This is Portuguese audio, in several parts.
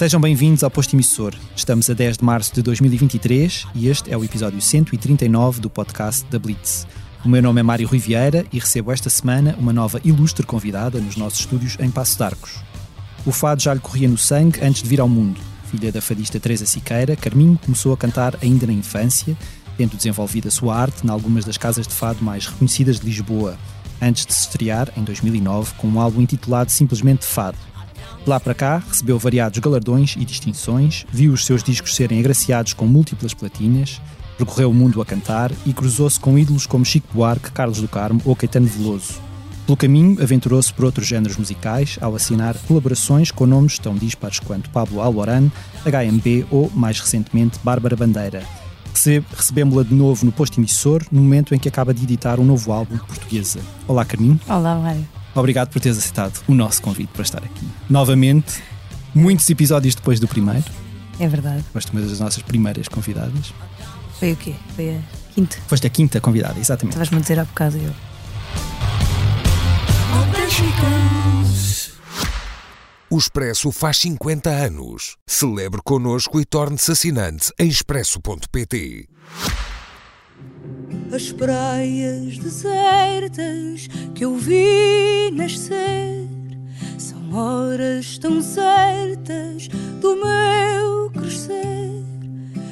Sejam bem-vindos ao Posto Emissor. Estamos a 10 de março de 2023 e este é o episódio 139 do podcast da Blitz. O meu nome é Mário Rui Vieira e recebo esta semana uma nova ilustre convidada nos nossos estúdios em Passo de Arcos. O fado já lhe corria no sangue antes de vir ao mundo. Filha da fadista Teresa Siqueira, Carminho começou a cantar ainda na infância, tendo desenvolvido a sua arte em algumas das casas de fado mais reconhecidas de Lisboa, antes de se estrear, em 2009, com um álbum intitulado simplesmente Fado. De lá para cá, recebeu variados galardões e distinções, viu os seus discos serem agraciados com múltiplas platinas, percorreu o mundo a cantar e cruzou-se com ídolos como Chico Buarque, Carlos do Carmo ou Caetano Veloso. Pelo caminho, aventurou-se por outros géneros musicais ao assinar colaborações com nomes tão dispares quanto Pablo Alboran, HMB ou, mais recentemente, Bárbara Bandeira. Recebemos-la de novo no posto emissor no momento em que acaba de editar um novo álbum portuguesa. Olá, Carminho. Olá, Mário. Obrigado por teres aceitado o nosso convite para estar aqui. Novamente, muitos episódios depois do primeiro. É verdade. Foste uma das nossas primeiras convidadas. Foi o quê? Foi a quinta? Foste a quinta convidada, exatamente. Estavas-me a dizer há bocado eu. O Expresso faz 50 anos. Celebre connosco e torne-se assinante em expresso.pt. As praias desertas que eu vi nascer são horas tão certas do meu crescer.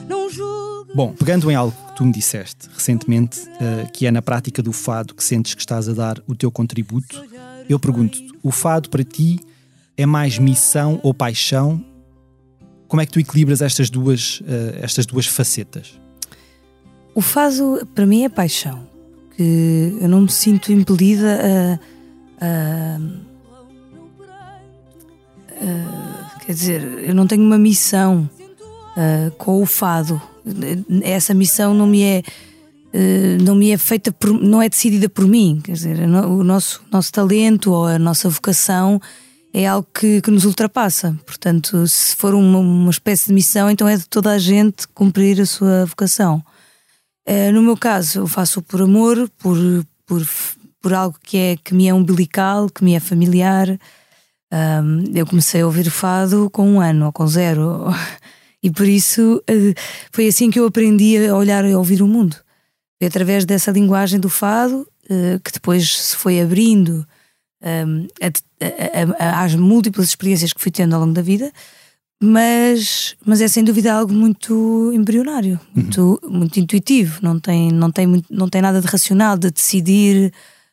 Não julgo. Bom, pegando em algo que tu me disseste recentemente, uh, que é na prática do fado que sentes que estás a dar o teu contributo, eu pergunto-te: o fado para ti é mais missão ou paixão? Como é que tu equilibras estas duas, uh, estas duas facetas? O fado, para mim, é paixão. Que eu não me sinto impelida a. a, a quer dizer, eu não tenho uma missão uh, com o fado. Essa missão não me é. Uh, não me é feita por, não é decidida por mim, quer dizer, o nosso, nosso talento ou a nossa vocação é algo que, que nos ultrapassa. Portanto, se for uma, uma espécie de missão, então é de toda a gente cumprir a sua vocação. Uh, no meu caso, eu faço por amor, por, por, por algo que, é, que me é umbilical, que me é familiar. Um, eu comecei a ouvir fado com um ano ou com zero, e por isso uh, foi assim que eu aprendi a olhar e a ouvir o mundo. Foi através dessa linguagem do fado uh, que depois se foi abrindo um, a, a, a, às múltiplas experiências que fui tendo ao longo da vida mas, mas é sem dúvida algo muito embrionário, muito, uhum. muito intuitivo, não tem, não, tem muito, não tem nada de racional, de decidir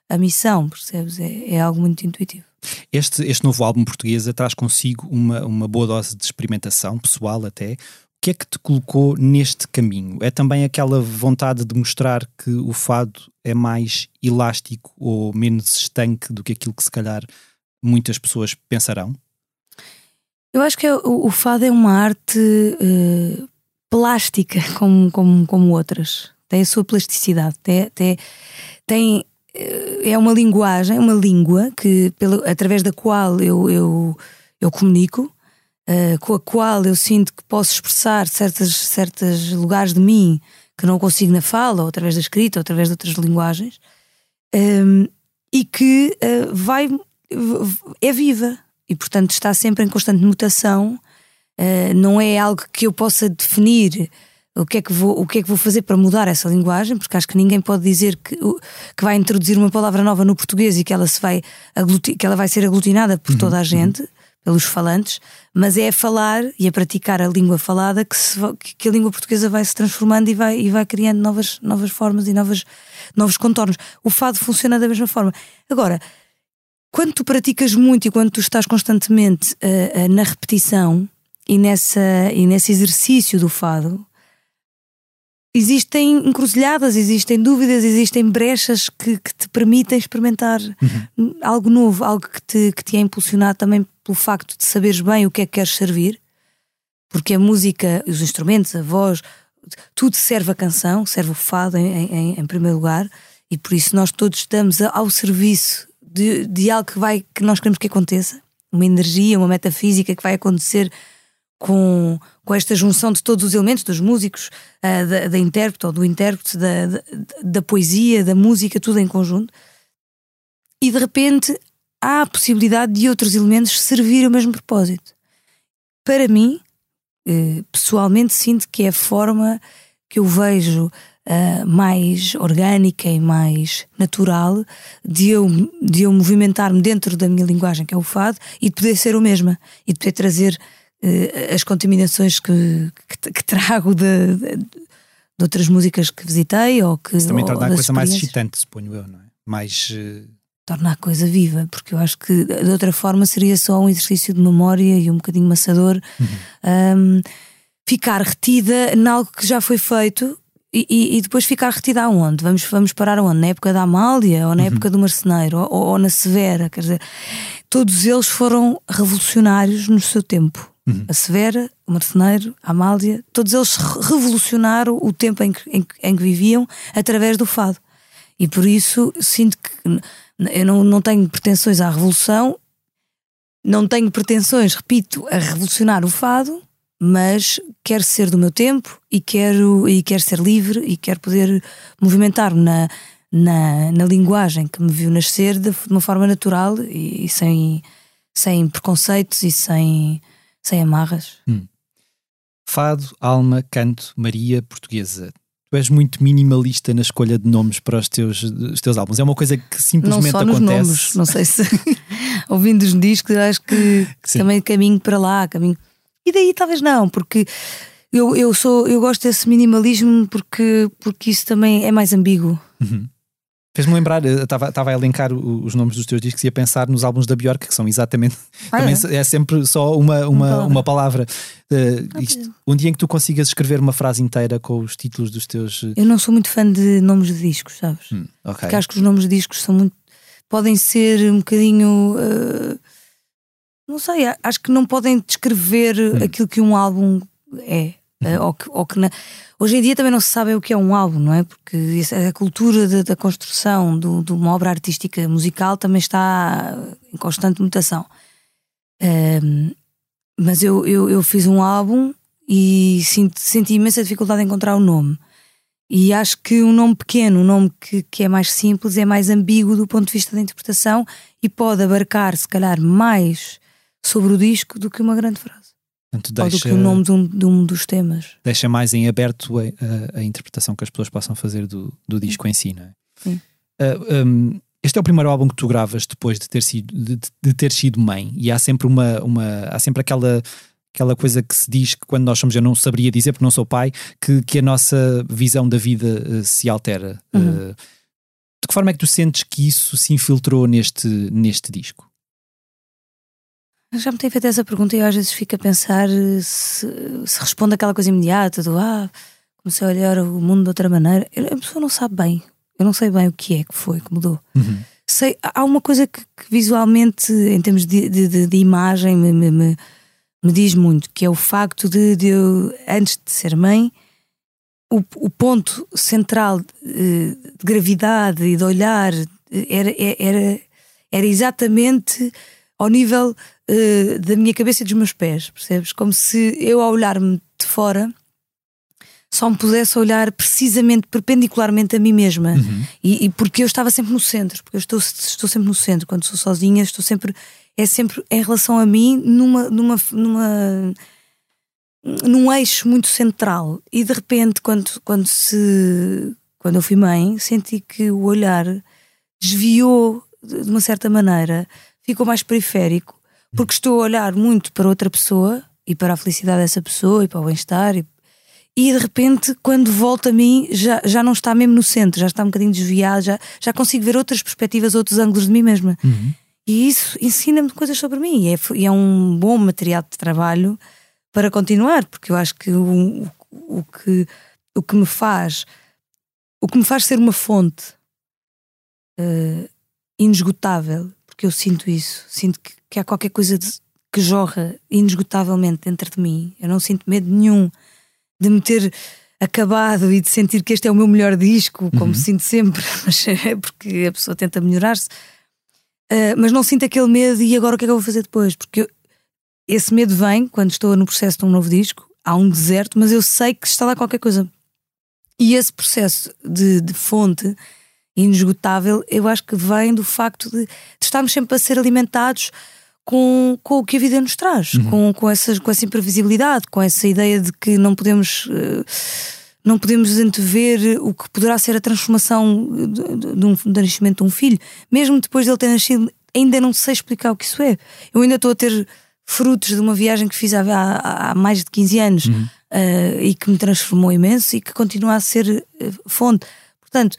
a missão, percebes? É, é algo muito intuitivo. Este, este novo álbum português traz consigo uma, uma boa dose de experimentação, pessoal até. O que é que te colocou neste caminho? É também aquela vontade de mostrar que o fado é mais elástico ou menos estanque do que aquilo que se calhar muitas pessoas pensarão? Eu acho que é, o, o, fado é uma arte uh, plástica como, como, como outras. Tem a sua plasticidade, tem, tem, tem eh, é uma linguagem, uma língua que, pelo, através da qual eu, eu, eu comunico, uh, com a qual eu sinto que posso expressar certos certas lugares de mim que não consigo na fala, ou através da escrita, ou através de outras linguagens, um, e que uh, vai é viva, e, portanto, está sempre em constante mutação. Uh, não é algo que eu possa definir o que, é que vou, o que é que vou fazer para mudar essa linguagem, porque acho que ninguém pode dizer que, que vai introduzir uma palavra nova no português e que ela, se vai, que ela vai ser aglutinada por uhum, toda a uhum. gente, pelos falantes, mas é a falar e a praticar a língua falada que, se, que a língua portuguesa vai se transformando e vai, e vai criando novas, novas formas e novas, novos contornos. O fado funciona da mesma forma. Agora, quando tu praticas muito e quando tu estás constantemente uh, uh, na repetição e, nessa, e nesse exercício do fado, existem encruzilhadas, existem dúvidas, existem brechas que, que te permitem experimentar uhum. algo novo, algo que te, que te é impulsionado também pelo facto de saberes bem o que é que queres servir, porque a música, os instrumentos, a voz, tudo serve a canção, serve o fado em, em, em primeiro lugar, e por isso nós todos estamos ao serviço de, de algo que, vai, que nós queremos que aconteça, uma energia, uma metafísica que vai acontecer com, com esta junção de todos os elementos, dos músicos, uh, da, da intérprete ou do intérprete, da, da, da, poesia, da música, tudo em conjunto. E de repente há a possibilidade de outros elementos servir o mesmo propósito. para mim, eh, pessoalmente, sinto que é a forma que eu vejo uh, mais orgânica e mais natural de eu, de eu movimentar-me dentro da minha linguagem, que é o fado, e de poder ser o mesma e de poder trazer uh, as contaminações que, que, que trago de, de, de, outras músicas que visitei ou que. Isso também torna a coisa mais excitante, suponho eu, não é? Mais. Uh... Torna a coisa viva, porque eu acho que de outra forma seria só um exercício de memória e um bocadinho maçador. Uhum. Um, ficar retida em algo que já foi feito e, e, depois ficar retida aonde? Vamos, vamos parar aonde? Na época da Amália ou na uhum. época do Marceneiro ou, ou, na Severa? Quer dizer, todos eles foram revolucionários no seu tempo. Uhum. A Severa, o Marceneiro, a Amália, todos eles revolucionaram o tempo em que, em, em que viviam através do fado. E por isso sinto que eu não, não tenho pretensões à revolução, não tenho pretensões, repito, a revolucionar o fado, mas quero ser do meu tempo e quero, e quero ser livre e quero poder movimentar-me na, na, na, linguagem que me viu nascer de, uma forma natural e, e, sem, sem preconceitos e sem, sem amarras. Hum. Fado, alma, canto, Maria, portuguesa. Tu és muito minimalista na escolha de nomes para os teus, os teus álbuns. É uma coisa que simplesmente não só acontece. Nos nomes, não sei se ouvindo os discos, acho que Sim. também caminho para lá, caminho e daí talvez não, porque eu, eu sou eu gosto desse minimalismo porque, porque isso também é mais ambíguo. Uhum. Fez-me lembrar, estava a elencar os nomes dos teus discos e a pensar nos álbuns da Björk, que são exatamente. Ah, também é? é? sempre só uma, uma, uma palavra. Uh, isto, um dia em que tu consigas escrever uma frase inteira com os títulos dos teus. Eh, eu não sou muito fã de nomes de discos, sabes? Hum, okay. Porque acho que os nomes de discos são muito. podem ser um bocadinho. Uh, não sei, acho que não podem descrever hum. aquilo que um álbum é. Uhum. Ou que, ou que na... Hoje em dia também não se sabe o que é um álbum, não é? Porque a cultura de, da construção do, de uma obra artística musical também está em constante mutação. Um, mas eu, eu, eu, fiz um álbum e senti, senti imensa dificuldade em encontrar o nome. E acho que um nome pequeno, um nome que, que é mais simples, é mais ambíguo do ponto de vista da interpretação e pode abarcar, se calhar, mais sobre o disco do que uma grande frase. Portanto, deixa, Ou do que o nome de um, de um, dos temas. Deixa mais em aberto a, a, a, interpretação que as pessoas possam fazer do, do disco Sim. em si, não é? Sim. Uh, um, este é o primeiro álbum que tu gravas depois de ter sido, de, de ter sido mãe, e há sempre uma, uma há sempre aquela aquela coisa que se diz que quando nós somos, eu não saberia dizer porque não sou pai, que, que a nossa visão da vida uh, se altera. Uhum. Uh, de que forma é que tu sentes que isso se infiltrou neste, neste disco? Já me tem feito essa pergunta e eu às vezes fico a pensar eh, se, se responde aquela coisa imediata do ah, comecei a olhar o mundo de outra maneira. A pessoa não sabe bem. Eu não sei bem o que é que foi que mudou. Uhum. Sei, há uma coisa que, que visualmente, em termos de, de, de imagem, me, me, me, me, diz muito, que é o facto de, de eu, antes de ser mãe, o, o ponto central de, eh, de gravidade e de olhar eh, era, era, era exatamente ao nível uh, da minha cabeça e dos meus pés, percebes? Como se eu, ao olhar-me de fora, só me pudesse olhar precisamente, perpendicularmente a mim mesma. Uhum. E, e, porque eu estava sempre no centro, porque eu estou, estou sempre no centro. Quando sou sozinha, estou sempre. É sempre em relação a mim, numa. numa, numa num eixo muito central e de repente quando, quando se quando eu fui mãe senti que o olhar desviou de uma certa maneira ficou mais periférico porque estou a olhar muito para outra pessoa e para a felicidade dessa pessoa e para o bem-estar e, e, de repente quando volta a mim já, já não está mesmo no centro, já está um bocadinho desviado, já, já consigo ver outras perspectivas, outros ângulos de mim mesma. Uhum. E isso ensina-me coisas sobre mim e é, e é, um bom material de trabalho para continuar, porque eu acho que o, o, o que o que me faz o que me faz ser uma fonte uh, inesgotável porque eu sinto isso. Sinto que, que há qualquer coisa de, que jorra inesgotavelmente dentro de mim. Eu não sinto medo nenhum de me ter acabado e de sentir que este é o meu melhor disco, como uhum. sinto sempre, mas é porque a pessoa tenta melhorar-se. Uh, mas não sinto aquele medo e agora o que é que eu vou fazer depois? Porque eu, esse medo vem quando estou no processo de um novo disco, há um deserto, mas eu sei que está lá qualquer coisa. E esse processo de, de fonte inesgotável, eu acho que vem do facto de, de estarmos sempre a ser alimentados com, com o que a vida nos traz, Uhum. com, com, essa, com essa imprevisibilidade, com essa ideia de que não podemos. eh, não podemos antever o que poderá ser a transformação de um, do nascimento de um filho, mesmo depois dele ter nascido, ainda não sei explicar o que isso é. Eu ainda estou a ter frutos de uma viagem que fiz há, há- há mais de 15 anos eh, e que me transformou imenso e que continua a ser eh, fonte. Portanto,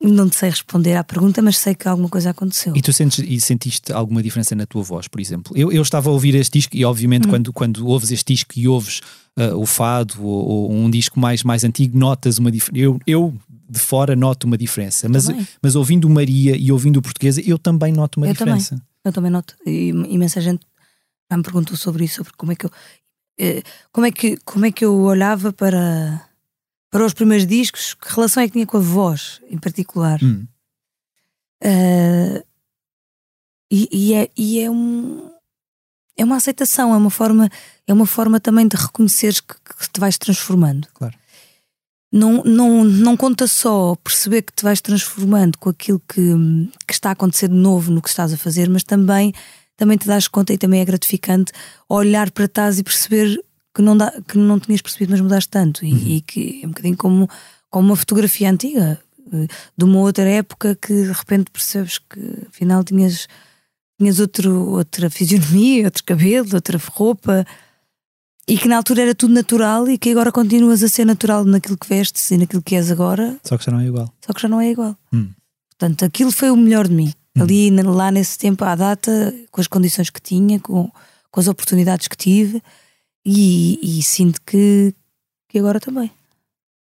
não te sei responder à pergunta, mas sei que alguma coisa aconteceu. E tu sentes, e sentiste alguma diferença na tua voz, por exemplo? Eu, eu estava a ouvir este disco e, obviamente, Hum. quando, quando ouves este disco e ouves ah, o fado ou, ou um disco mais, mais antigo, notas uma diferença. Eu, eu, de fora, noto uma diferença. Mas, Também. mas ouvindo Maria e ouvindo o Portuguesa, eu também noto uma Eu também. diferença. Eu também noto. E imensa gente já me perguntou sobre isso, sobre como é que eu. eh, Como é que, como é que eu olhava para, para os primeiros discos, que relação é que tinha com a voz, em particular. Hum. Eh, e, e é, e é um. É uma aceitação, é uma forma, é uma forma também de reconheceres que, que te vais transformando. Claro. Não, não, não conta só perceber que te vais transformando com aquilo que, que está a acontecer de novo no que estás a fazer, mas também, também te das conta e também é gratificante olhar para trás e perceber que não, dá, que não tinhas percebido, mas mudaste tanto. E, e que é um bocadinho como, como uma fotografia antiga eh, de uma outra época que de repente percebes que afinal tinhas, tinhas outro, outra fisionomia, outro cabelo, outra roupa e que na altura era tudo natural e que agora continuas a ser natural naquilo que vestes e naquilo que és agora, Só que já não é igual. só que já não é igual. Hum. Portanto, aquilo foi o melhor de mim. Hum. Ali, lá nesse tempo, à data, com as condições que tinha, com, com as oportunidades que tive, e, e sinto que, que agora também.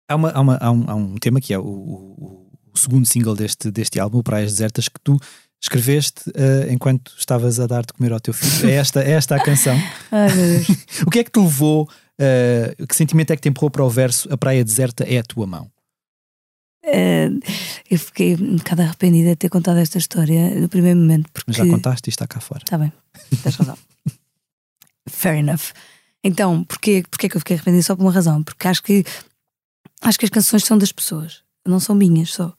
Há, uma, há, uma- há um, há um tema que é o, o- o segundo single deste, deste álbum, Praias Desertas, que tu escreveste ah, enquanto estavas a dar de comer ao teu filho. É esta, é esta a canção. Ai. O que é que te levou? ah, que sentimento é que te empurrou para o verso A Praia Deserta é a tua mão? Eh, eu fiquei um bocado arrependida de ter contado esta história no primeiro momento, porque. Mas já contaste e está cá fora. Está bem, tens razão. Fair enough. Então, porquê, porquê que eu fiquei arrependida? Só por uma razão, porque acho que acho que as canções são das pessoas, não são minhas só.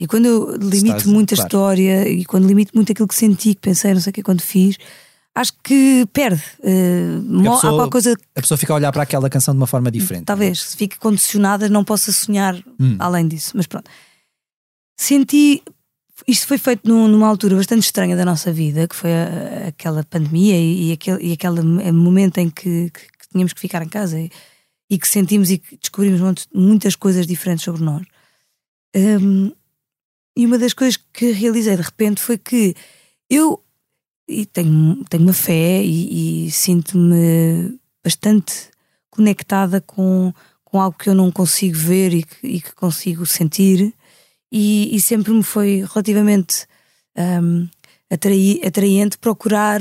E quando eu limito Estás- muito a claro. história e quando limito muito aquilo que senti, que pensei, não sei o que, quando fiz, acho que perde. Mo- pessoa- Há qualquer coisa A pessoa fica a olhar para aquela canção de uma forma diferente. Talvez, se fique condicionada, não possa sonhar Hum. além disso. Mas pronto. Senti. Isto foi feito num- numa altura bastante estranha da nossa vida, que foi a- aquela pandemia e, e aquele, e aquele momento em que, que- que tínhamos que ficar em casa e, e que sentimos e que descobrimos muitas coisas diferentes sobre nós. Hum, e uma das coisas que realizei de repente foi que eu e tenho, tenho uma fé e, e sinto-me bastante conectada com, com algo que eu não consigo ver e que, e que consigo sentir, e, e sempre me foi relativamente atrai- atraente procurar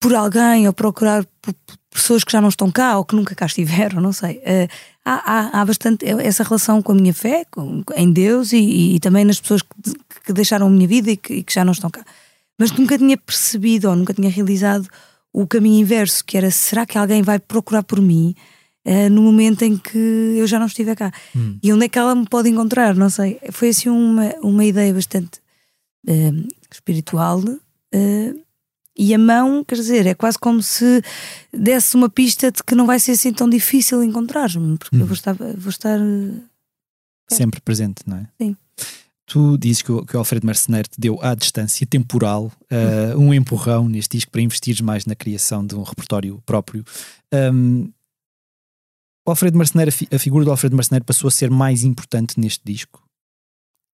por alguém ou procurar por, pessoas que já não estão cá ou que nunca cá estiveram, não sei. Eh, há, há, há bastante essa relação com a minha fé, com- em Deus e, e também nas pessoas que, que deixaram a minha vida e que, e que já não estão cá. Mas nunca tinha percebido ou nunca tinha realizado o caminho inverso, que era será que alguém vai procurar por mim eh, no momento em que eu já não estiver cá? Hum. E onde é que ela me pode encontrar? Não sei. Foi assim uma, uma ideia bastante eh, espiritual. eh, e a mão, quer dizer, é quase como se desse uma pista de que não vai ser assim tão difícil encontrar-me, porque eu Uhum. vou estar, vou estar Sempre presente, não é? Sim. Tu dizes que o, que o Alfredo Marceneiro te deu à distância temporal ah, um empurrão neste disco para investires mais na criação de um repertório próprio. Ahm, o Alfredo Marceneiro, a, fi- a figura do Alfredo Marceneiro passou a ser mais importante neste disco.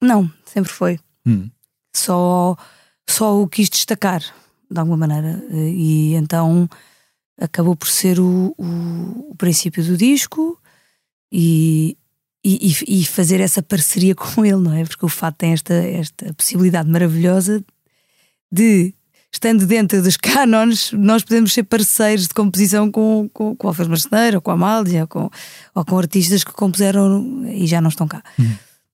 Não, sempre foi. Hum. Só, só o quis destacar, de alguma maneira. E então acabou por ser o, o, o princípio do disco e, e, e- e fazer essa parceria com ele, não é? Porque o Fato tem esta, esta possibilidade maravilhosa de, estando dentro dos cânones, nós podemos ser parceiros de composição com, com, com o Alfredo Marceneiro, ou com a Amália, ou com, ou com artistas que compuseram e já não estão cá.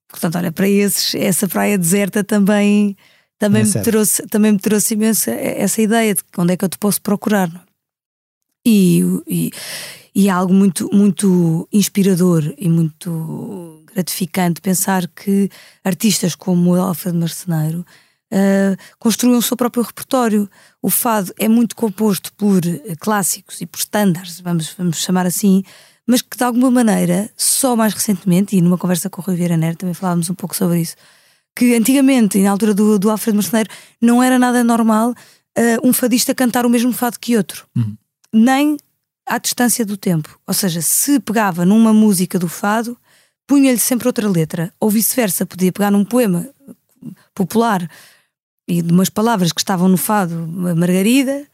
Portanto, olha, para esses, essa praia deserta também, também, É me, certo. trouxe, também me trouxe imenso essa ideia de onde é que eu te posso procurar. é? E, e, e é algo muito, muito inspirador e muito gratificante pensar que artistas como o Alfredo Marceneiro uh, construíam o seu próprio repertório. O fado é muito composto por clássicos e por standards, vamos, vamos chamar assim, mas que de alguma maneira, só mais recentemente, e numa conversa com o Rui Vieira Neto também falávamos um pouco sobre isso, que antigamente, na altura do, do Alfredo Marceneiro, não era nada normal uh, um fadista cantar o mesmo fado que outro. Uhum. Nem à distância do tempo. Ou seja, se pegava numa música do fado, punha-lhe sempre outra letra. Ou vice-versa, podia pegar num poema popular e de umas palavras que estavam no fado Margarida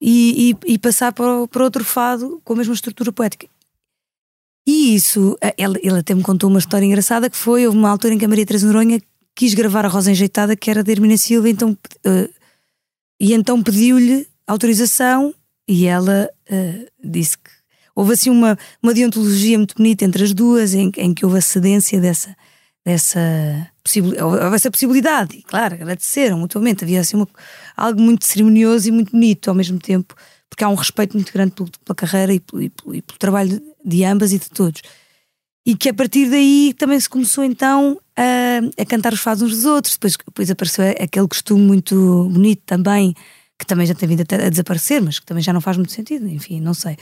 e, e, e passar para, para outro fado com a mesma estrutura poética. E isso, ele, ele até me contou uma história engraçada que foi, houve uma altura em que a Maria Teresa Noronha quis gravar a Rosa Enjeitada, que era de Hermina Silva, então, uh, e então pediu-lhe autorização e ela uh, disse que houve assim uma, uma deontologia muito bonita entre as duas, em, em que houve a cedência dessa, dessa houve essa possibilidade, e claro, agradeceram mutuamente, havia assim uma, algo muito cerimonioso e muito bonito ao mesmo tempo porque há um respeito muito grande pela carreira e pelo, e pelo, e pelo trabalho de ambas e de todos. E que a partir daí também se começou então a, a cantar os fados uns dos outros. Depois, depois apareceu aquele costume muito bonito também, que também já tem vindo a, a desaparecer, mas que também já não faz muito sentido, enfim, não sei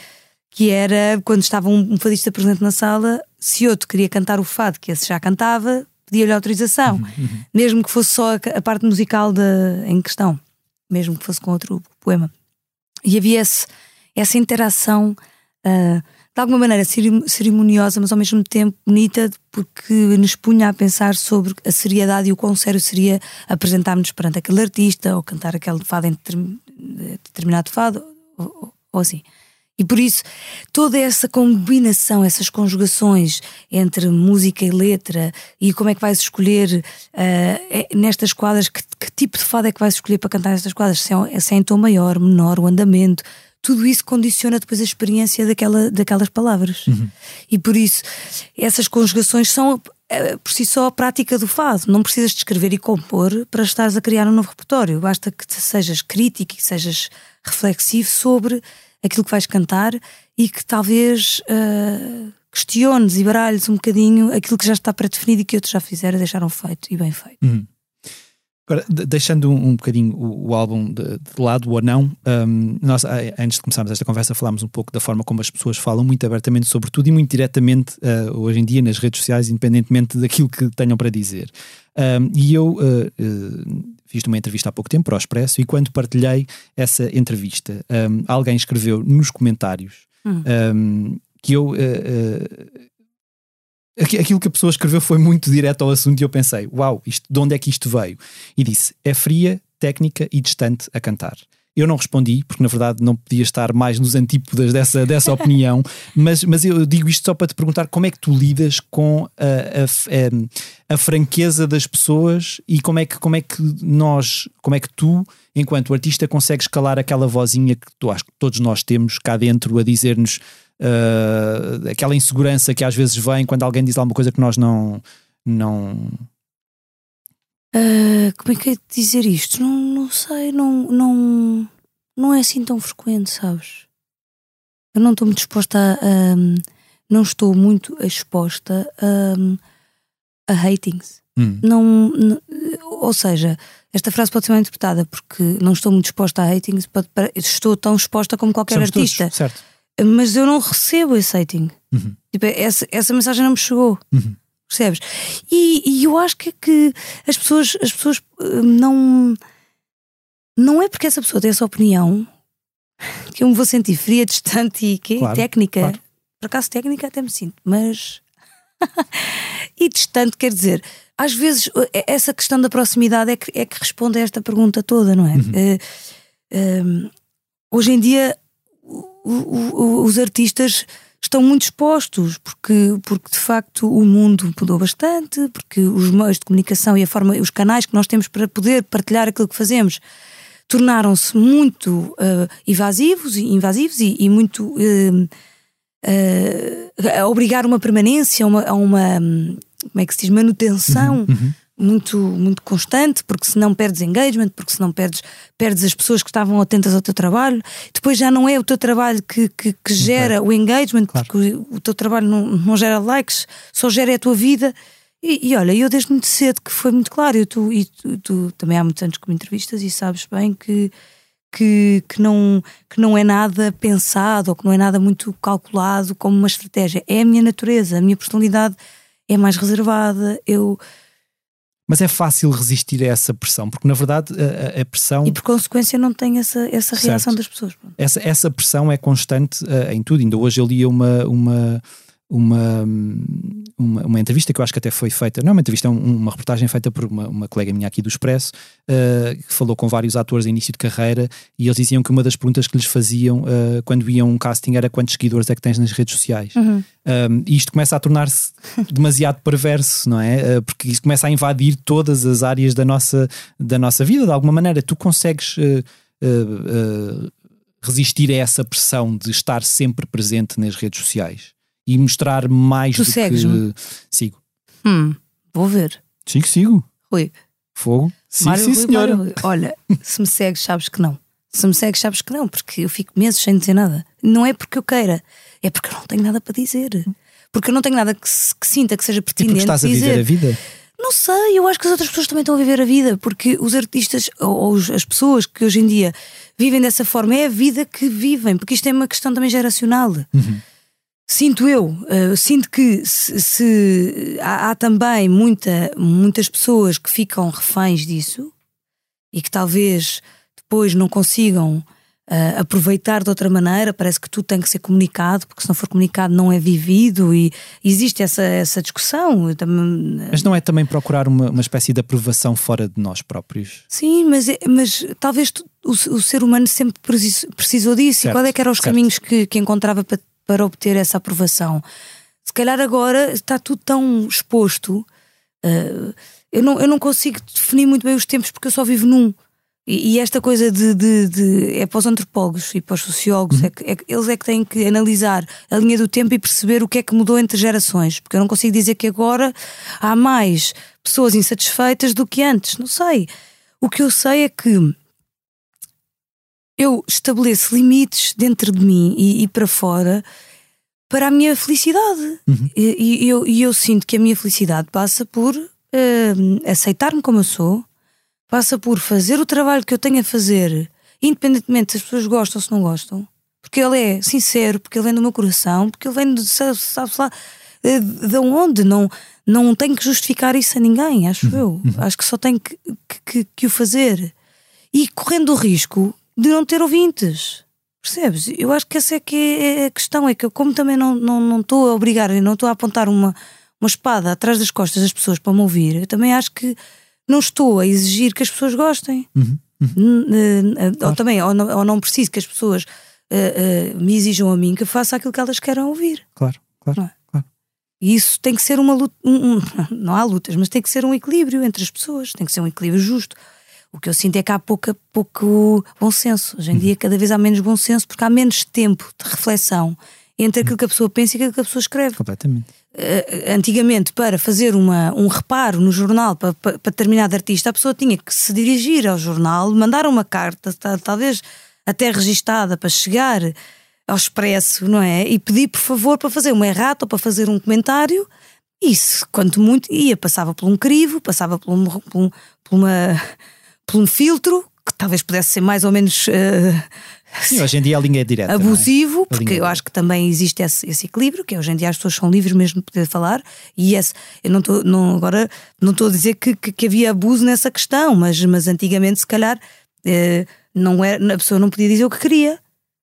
que era quando estava um, um, fadista presente na sala, se outro queria cantar o fado que esse já cantava, pedia-lhe autorização, uhum, uhum. mesmo que fosse só a, parte musical de, em questão, mesmo que fosse com outro poema. E havia esse, essa interação, uh, de alguma maneira cerimoniosa, mas ao mesmo tempo bonita, porque nos punha a pensar sobre a seriedade e o quão sério seria apresentarmos perante aquele artista ou cantar aquele fado em determinado fado, ou, ou assim. E por isso, toda essa combinação, essas conjugações entre música e letra, e como é que vais escolher uh, nestas quadras, que, que, tipo de fado é que vais escolher para cantar nestas quadras? Se é, se é em tom maior, menor, o andamento, tudo isso condiciona depois a experiência daquela, daquelas palavras. Uhum. E por isso, essas conjugações são eh, por si só a prática do fado. Não precisas de escrever e compor para estares a criar um novo repertório. Basta que sejas crítico e que sejas reflexivo sobre aquilo que vais cantar e que talvez uh, questiones e baralhes um bocadinho aquilo que já está pré-definido e que outros já fizeram, deixaram feito e bem feito. Uhum. Agora, deixando um, um bocadinho o, o álbum de, de, lado ou não, um, nós antes de começarmos esta conversa falámos um pouco da forma como as pessoas falam muito abertamente sobre tudo e muito diretamente uh, hoje em dia nas redes sociais, independentemente daquilo que tenham para dizer. Um, e eu uh, uh, fiz uma entrevista há pouco tempo para o Expresso e quando partilhei essa entrevista, um, alguém escreveu nos comentários hum. um, que eu. Uh, uh, aquilo que a pessoa escreveu foi muito direto ao assunto e eu pensei, uau, isto, de onde é que isto veio? E disse: é fria, técnica e distante a cantar. Eu não respondi, porque na verdade não podia estar mais nos antípodas dessa, dessa opinião, mas, mas eu digo isto só para te perguntar como é que tu lidas com a, a, a, franqueza das pessoas e como é, que, como é que nós, como é que tu, enquanto artista, consegues calar aquela vozinha que tu, acho que todos nós temos cá dentro a dizer-nos uh, aquela insegurança que às vezes vem quando alguém diz alguma coisa que nós não. não Uh, como é que é dizer isto? Não, não sei, não, não, não é assim tão frequente, sabes? Eu não estou muito disposta a. Um, não estou muito exposta a, a hatings. Hum. Não, não, ou seja, esta frase pode ser mal interpretada porque não estou muito disposta a hatings, pode, estou tão exposta como qualquer Somos artista. Todos, certo. Mas eu não recebo esse hating. Uhum. Tipo, essa, essa mensagem não me chegou. Uhum. Percebes? E, e, eu acho que, que as pessoas, as pessoas hum, não. Não é porque essa pessoa tem essa opinião que eu me vou sentir fria, distante e que claro, técnica. Claro. Por acaso, técnica até me sinto, mas. e distante quer dizer, às vezes, essa questão da proximidade é que, é que responde a esta pergunta toda, não é? Uhum. Uh, uh, hoje em dia, o, o, os artistas estão muito expostos, porque, porque de facto o mundo mudou bastante, porque os meios de comunicação e a forma, os canais que nós temos para poder partilhar aquilo que fazemos tornaram-se muito uh, invasivos, invasivos e, e muito uh, uh, a obrigar uma permanência, a uma, a uma, como é que se diz, manutenção. Uhum, uhum muito, muito constante, porque senão perdes engagement, porque senão perdes, perdes as pessoas que estavam atentas ao teu trabalho. Depois já não é o teu trabalho que, que, que gera o engagement, claro. porque o, o, teu trabalho não, não gera likes, só gera a tua vida. E, e olha, eu desde muito cedo que foi muito claro, eu, tu, e tu, tu também há muitos anos que me entrevistas e sabes bem que, que, que, não, que não é nada pensado ou que não é nada muito calculado como uma estratégia. É a minha natureza, a minha personalidade é mais reservada. Eu. Mas é fácil resistir a essa pressão, porque na verdade a, a pressão. E por consequência não tem essa, essa reação das pessoas. Essa, essa pressão é constante uh, em tudo. Ainda hoje eu lia uma, uma, uma, uma, uma, entrevista que eu acho que até foi feita, não é uma entrevista, é uma reportagem feita por uma, uma colega minha aqui do Expresso, uh, que falou com vários atores em início de carreira e eles diziam que uma das perguntas que lhes faziam uh, quando iam um casting era quantos seguidores é que tens nas redes sociais. Uhum. Um, e isto começa a tornar-se demasiado perverso, não é? Uh, porque isso começa a invadir todas as áreas da nossa, da nossa vida, de alguma maneira. Tu consegues resistir a essa pressão de estar sempre presente nas redes sociais? E mostrar mais tu do segues que. Sigo. Hum, vou ver. Sigo, sigo. Rui. Fogo. Sim, Mário, sim, Rui, senhora. Mário, olha, se me segues, sabes que não. Se me segues, sabes que não, porque eu fico meses sem dizer nada. Não é porque eu queira, é porque eu não tenho nada para dizer. Porque eu não tenho nada que, que sinta que seja pertinente. E estás a dizer. viver a vida? Não sei, eu acho que as outras pessoas também estão a viver a vida, porque os artistas ou, ou as pessoas que hoje em dia vivem dessa forma é a vida que vivem, porque isto é uma questão também geracional. Uhum. Sinto eu, uh, sinto que se, se há, há, também muita, muitas pessoas que ficam reféns disso e que talvez depois não consigam uh, aproveitar de outra maneira. Parece que tudo tem que ser comunicado, porque se não for comunicado não é vivido e existe essa, essa discussão. Também, mas não é também procurar uma, uma espécie de aprovação fora de nós próprios? Sim, mas, é, mas talvez o, o ser humano sempre precisou disso. Certo, e qual é que eram os certo. caminhos que, que encontrava para para obter essa aprovação. Se calhar agora está tudo tão exposto. Uh, eu, não, eu não consigo definir muito bem os tempos porque eu só vivo num. E, e esta coisa de, de, de, É para os antropólogos e para os sociólogos, uhum. é que, é, eles é que têm que analisar a linha do tempo e perceber o que é que mudou entre gerações. Porque eu não consigo dizer que agora há mais pessoas insatisfeitas do que antes. Não sei. O que eu sei é que eu estabeleço limites dentro de mim e, e para fora para a minha felicidade. Uhum. E, e, eu, e eu sinto que a minha felicidade passa por uh, aceitar-me como eu sou, passa por fazer o trabalho que eu tenho a fazer, independentemente se as pessoas gostam ou se não gostam, porque ele é sincero, porque ele vem do meu coração, porque ele vem de, sabe, sabe lá, eh, de onde? Não, não tenho que justificar isso a ninguém, acho uhum. eu. Uhum. Acho que só tenho que, que, que, que o fazer. E correndo o risco de não ter ouvintes. Percebes? Eu acho que essa é que é a questão, é que eu, como também não estou não, não a obrigar, não estou a apontar uma, uma espada atrás das costas das pessoas para me ouvir, eu também acho que não estou a exigir que as pessoas gostem. Uhum, uhum. Claro. Ou também, ou não, ou não preciso que as pessoas uh, uh, me exijam a mim que faça aquilo que elas querem ouvir. Claro, claro. É? claro. E isso tem que ser uma luta. Um, um, não há lutas, mas tem que ser um equilíbrio entre as pessoas, tem que ser um equilíbrio justo. O que eu sinto é que há pouca, pouco bom senso. Hoje em dia, cada vez há menos bom senso porque há menos tempo de reflexão entre aquilo que a pessoa pensa e aquilo que a pessoa escreve. Completamente. Uh, antigamente, para fazer uma, um reparo no jornal para, para, para determinado artista, a pessoa tinha que se dirigir ao jornal, mandar uma carta, talvez até registada, para chegar ao expresso, não é? E pedir por favor para fazer uma errata ou para fazer um comentário. Isso, quanto muito, ia, passava por um crivo, passava por, um, por, um, por uma por um filtro que talvez pudesse ser mais ou menos. Uh, Sim, hoje em dia a linha é direta. É? Abusivo, é? porque eu acho que também existe esse, esse, equilíbrio, que hoje em dia as pessoas são livres mesmo de poder falar, e esse, eu não estou, não, agora não estou a dizer que, que, que, havia abuso nessa questão, mas, mas antigamente, se calhar, uh, não era, a pessoa não podia dizer o que queria.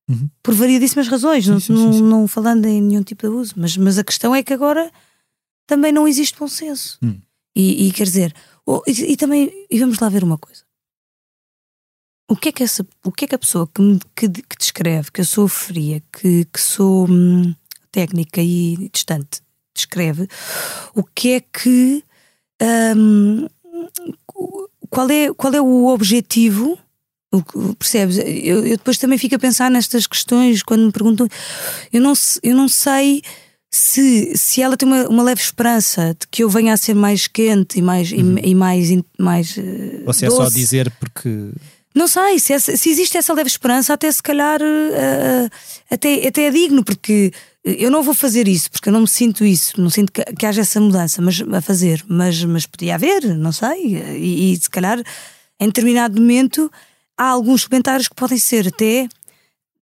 Uhum. Por variedíssimas razões, sim, não, sim, sim, não, falando em nenhum tipo de abuso, mas, mas a questão é que agora também não existe bom senso. Hum. E, e, quer dizer, e, e, também, e vamos lá ver uma coisa o que é que, essa, o que, é que a pessoa que, me, que, que descreve que eu sou fria, que, que sou hum, técnica e distante, descreve, o que é que. Hum, qual, é, qual é o objetivo? Percebes? Eu, eu, depois também fico a pensar nestas questões quando me perguntam. Eu não, eu não sei se, se ela tem uma, uma leve esperança de que eu venha a ser mais quente e mais, uhum. e, e, mais, mais. Ou se é só dizer porque Não sei, se, se existe essa leve esperança, até se calhar eh, até, até é digno, porque eu não vou fazer isso, porque eu não me sinto isso, não sinto que, que haja essa mudança mas, a fazer, mas, mas podia haver, não sei, e, e se calhar em determinado momento há alguns comentários que podem ser até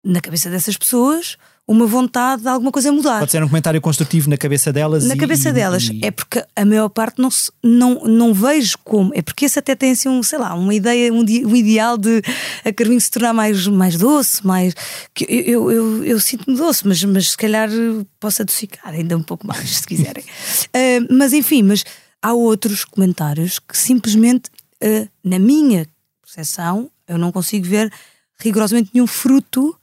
na cabeça dessas pessoas uma vontade de alguma coisa mudar. Pode ser um comentário construtivo na cabeça delas. Na e- cabeça delas. e- É porque a maior parte não, se- não, não vejo como. É porque esse até tem assim um, sei lá, uma ideia, um, um ideal de a carminho se tornar mais, mais doce, mais. Que eu, eu, eu, eu sinto-me doce, mas, mas se calhar posso adocicar ainda um pouco mais, se quiserem. Ah, mas enfim, mas há outros comentários que simplesmente, ah, na minha percepção, eu não consigo ver rigorosamente nenhum fruto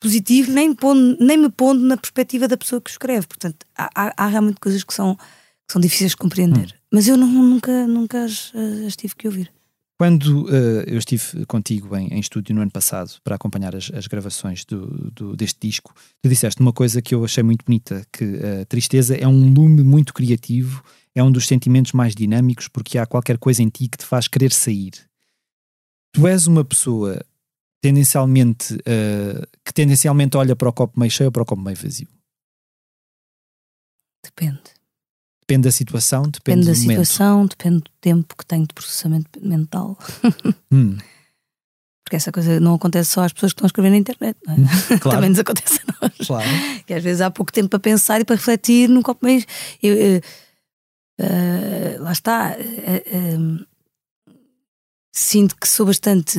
positivo, nem, pondo- nem me pondo na perspectiva da pessoa que escreve. Portanto, há, há- há realmente coisas que são, que são difíceis de compreender. Mas eu não- nunca, nunca as, as tive que ouvir. Quando eh, eu estive contigo em, em estúdio no ano passado para acompanhar as, as gravações do, do- deste disco, tu disseste uma coisa que eu achei muito bonita: que a tristeza é um lume muito criativo, é um dos sentimentos mais dinâmicos, porque há qualquer coisa em ti que te faz querer sair. Tu és uma pessoa tendencialmente eh, que tendencialmente olha para o copo meio cheio ou para o copo meio vazio. Depende. Depende da situação, depende, Depende da momento. situação, depende do tempo que tenho de processamento mental. Hum, Porque essa coisa não acontece só às pessoas que estão a escrever na internet, não é? claro, Também nos acontece a nós. claro. Que às vezes há pouco tempo para pensar e para refletir num copo meio. Eu, eh, lá está. eh, eh, sinto que sou bastante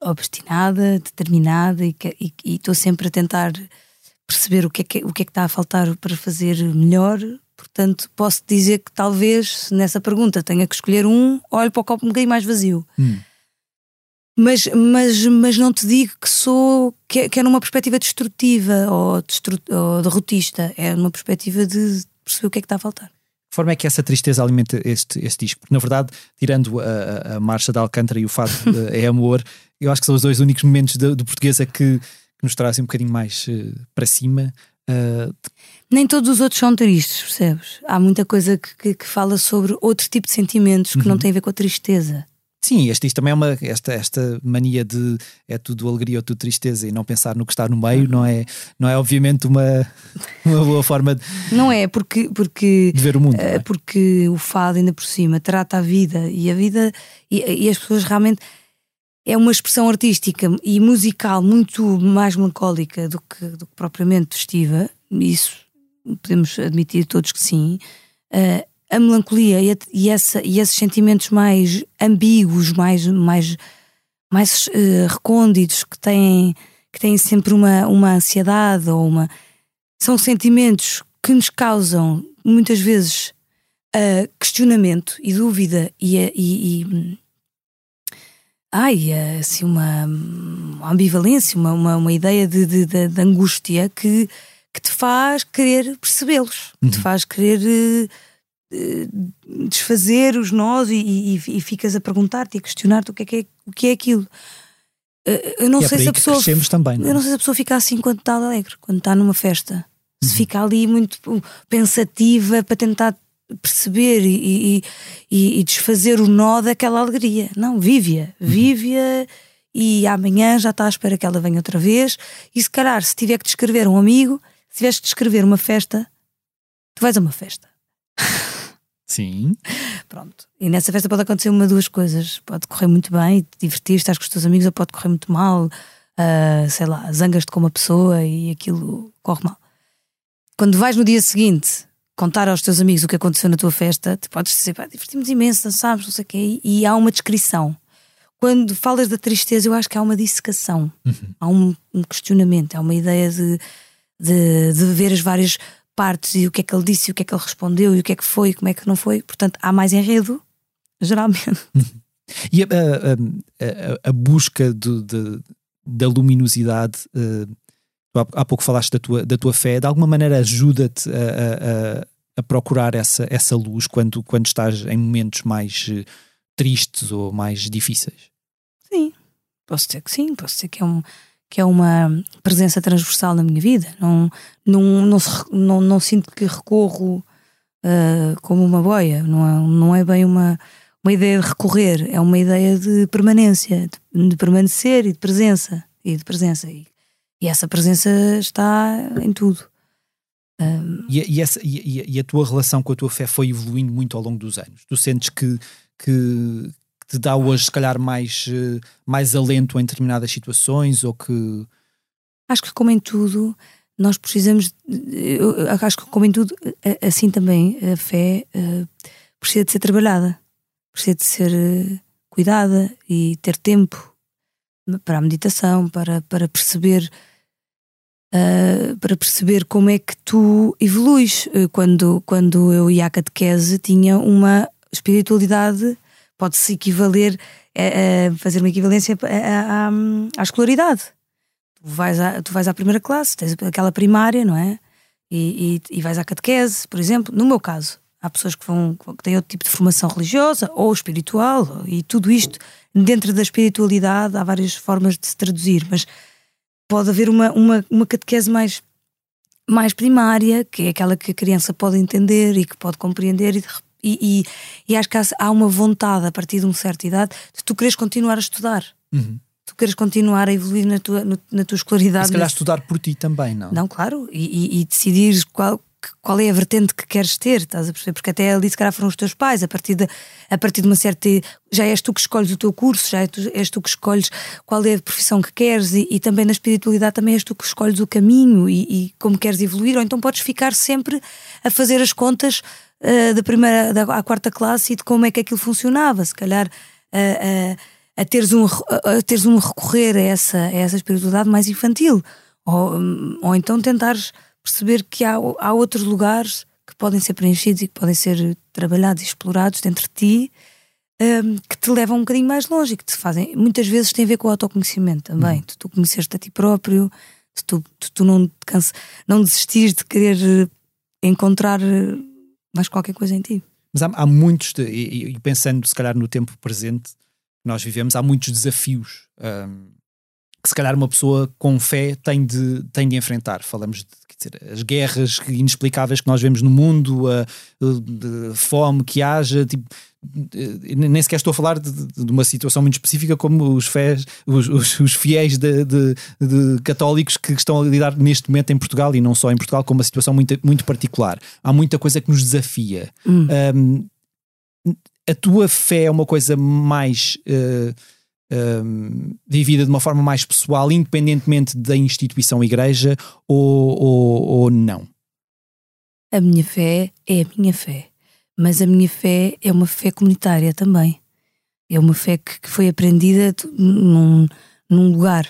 obstinada, determinada e estou sempre a tentar perceber o que, é que, o que é que está a faltar para fazer melhor. Portanto, posso dizer que talvez nessa pergunta tenha que escolher um, olho para o copo um bocadinho mais vazio. Hum. Mas, mas, mas não te digo que sou que é, que é numa perspectiva destrutiva ou, destru, ou derrotista, é numa perspectiva de perceber o que é que está a faltar. Que forma é que essa tristeza alimenta este, este disco? Porque, na verdade, tirando a, a- marcha da Alcântara e o fado eh, é amor, eu acho que são os dois únicos momentos do, do portuguesa que, que nos trazem um bocadinho mais eh, para cima. Eh, Nem todos os outros são tristes, percebes? Há muita coisa que, que, que fala sobre outro tipo de sentimentos que não tem a ver com a tristeza. sim, este disco também é uma, esta, esta mania de é tudo alegria ou tudo tristeza e não pensar no que está no meio, não é, não é obviamente uma, uma boa forma de Não é? Porque, porque, ver o mundo. eh, é? porque o fado, ainda por cima, trata a vida e a vida e, e as pessoas realmente. É uma expressão artística e musical muito mais melancólica do que, do que propriamente festiva, isso podemos admitir todos que sim. Eh, a melancolia e, a- e essa, e esses sentimentos mais ambíguos, mais, mais, mais eh, recônditos, que têm, que têm sempre uma, uma ansiedade ou uma. São sentimentos que nos causam muitas vezes eh, questionamento e dúvida e, e, e ai, eh, assim, uma, uma ambivalência, uma, uma, uma ideia de, de, de- de angústia que, que te faz querer percebê-los, que te faz querer eh, desfazer os nós e, e, e ficas a perguntar-te e a questionar-te o que é, que é, o que é aquilo. Eh, Eu não é sei se a pessoa. também. Não é? Eu não sei se a pessoa fica assim quando está alegre, quando está numa festa. Se fica ali muito uh, pensativa para tentar perceber e, e- e- e desfazer o nó daquela alegria. Não, vive-a, vive-a e amanhã já está à espera que ela venha outra vez. E se calhar, se tiver que descrever um amigo, se tiveres que descrever uma festa, tu vais a uma festa. Sim, Pronto. E nessa festa pode acontecer uma duas coisas. Pode correr muito bem, te divertir, estás com os teus amigos, ou pode correr muito mal, ah, sei lá, zangas-te com uma pessoa e aquilo corre mal. Quando vais no dia seguinte contar aos teus amigos o que aconteceu na tua festa, tu podes dizer, pá, divertimos imenso, dançámos, não sei o quê, e há uma descrição. Quando falas da tristeza, eu acho que há uma dissecação, há um, um questionamento, há uma ideia de, de, de ver as várias partes e o que é que ele disse, e o que é que ele respondeu, e o que é que foi, e como é que não foi. Portanto, há mais enredo, geralmente. E a, a- a- a busca do- de- da luminosidade, eh, tu há, pouco falaste da tua, da tua fé, de alguma maneira ajuda-te a, a- a- procurar essa, essa luz quando, quando estás em momentos mais eh, tristes ou mais difíceis? Sim, posso dizer que sim, posso dizer que é, um, que é uma presença transversal na minha vida. Não, não, não, se não, não sinto que recorro ah, como uma boia, não é, não é bem uma uma ideia de recorrer, é uma ideia de permanência, de, de permanecer e de presença. E de presença. E, e essa presença está em tudo. Um, e, e, essa, e, e, a tua relação com a tua fé foi evoluindo muito ao longo dos anos? Tu sentes que, que te dá hoje, se calhar, mais, eh, mais alento em determinadas situações ou que. Acho que, como em tudo, nós precisamos. Eu acho que, como em tudo, assim também, a fé uh, precisa de ser trabalhada, precisa de ser uh, cuidada e ter tempo para a meditação, para, para perceber uh, para perceber como é que tu evoluís. Uh, quando, quando eu ia à catequese, tinha uma espiritualidade, pode-se equivaler a, a, fazer uma equivalência à, à escolaridade. Tu vais, à, tu vais à primeira classe, tens aquela primária, não é? E, e, e vais à catequese, por exemplo. No meu caso, há pessoas que, vão, que têm outro tipo de formação religiosa ou espiritual, e tudo isto, dentro da espiritualidade, há várias formas de se traduzir, mas pode haver uma, uma, uma catequese mais, mais primária, que é aquela que a criança pode entender e que pode compreender, e, e, e, e acho que há uma vontade a partir de uma certa idade de tu queres continuar a estudar. Uhum. Tu queres continuar a evoluir na tua, no, na tua escolaridade. se calhar estudar por ti também, não? Não, claro. E, e, e decidir qual, qual é a vertente que queres ter, estás a perceber? Porque até ali se calhar foram os teus pais, a partir de, a partir de uma certa. Já és tu que escolhes o teu curso, já és tu, és tu que escolhes qual é a profissão que queres e, e, também na espiritualidade também és tu que escolhes o caminho e, e, como queres evoluir, ou então podes ficar sempre a fazer as contas uh, da primeira da, à quarta classe e de como é que aquilo funcionava, se calhar. Uh, uh, a teres um, a teres um recorrer a essa, a essa espiritualidade mais infantil, ou, ou então tentares perceber que há, há outros lugares que podem ser preenchidos e que podem ser trabalhados e explorados dentro de ti um, que te levam um bocadinho mais longe e que te fazem. Muitas vezes tem a ver com o autoconhecimento também. Uhum. De tu conheceres-te a ti próprio, tu, de tu não, canse, não desistires de querer encontrar mais qualquer coisa em ti. Mas há, há muitos, de, e, e, pensando se calhar no tempo presente que nós vivemos, há muitos desafios. Um, que se calhar uma pessoa com fé tem de, tem de enfrentar. Falamos de dizer, as guerras inexplicáveis que nós vemos no mundo, a, a, a fome que haja, tipo, nem sequer estou a falar de, de, uma situação muito específica como os, fés, os, os, os fiéis de, de, de, católicos que estão a lidar neste momento em Portugal e não só em Portugal, com uma situação muito, muito particular. Há muita coisa que nos desafia. Hum. Um, a tua fé é uma coisa mais. Uh, um, vivida de uma forma mais pessoal, independentemente da instituição igreja, ou, ou, ou não? A minha fé é a minha fé, mas a minha fé é uma fé comunitária também. É uma fé que, que foi aprendida num, num lugar.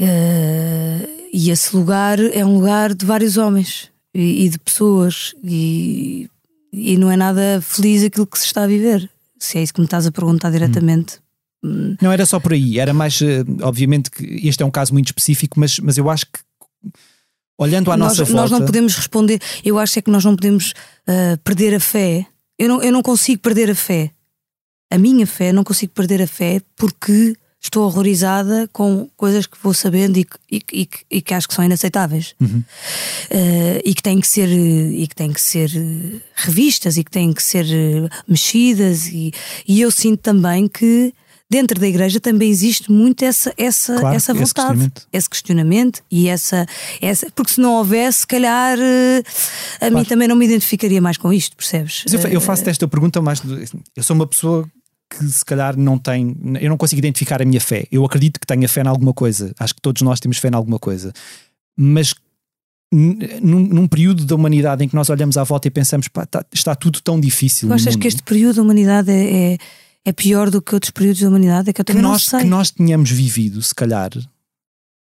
Uh, e esse lugar é um lugar de vários homens e, e de pessoas, e, e não é nada feliz aquilo que se está a viver. Se é isso que me estás a perguntar diretamente, não era só por aí, era mais, eh, obviamente que este é um caso muito específico, mas, mas eu acho que olhando à nós, nossa volta. Nós não podemos responder, eu acho é que nós não podemos uh, perder a fé. Eu não, eu não consigo perder a fé. A minha fé, não consigo perder a fé porque estou horrorizada com coisas que vou sabendo e, e, e, e que acho que são inaceitáveis uhum. uh, e que têm que ser e que têm que ser revistas e que têm que ser mexidas e, e eu sinto também que dentro da igreja também existe muito essa, essa, claro, essa vontade, esse questionamento. esse questionamento, e essa, essa. Porque se não houvesse, se calhar eh, a claro. mim também não me identificaria mais com isto, percebes? Mas eu, faço esta pergunta mais. Eu sou uma pessoa que se calhar não tem. Eu não consigo identificar a minha fé. Eu acredito que tenha fé em alguma coisa. Acho que todos nós temos fé em alguma coisa. Mas num, num, período da humanidade em que nós olhamos à volta e pensamos, pá, tá, está tudo tão difícil. Tu achas que este período da humanidade é, é é pior do que outros períodos da humanidade? É que eu também que nós, não sei. Que nós tínhamos vivido, se calhar.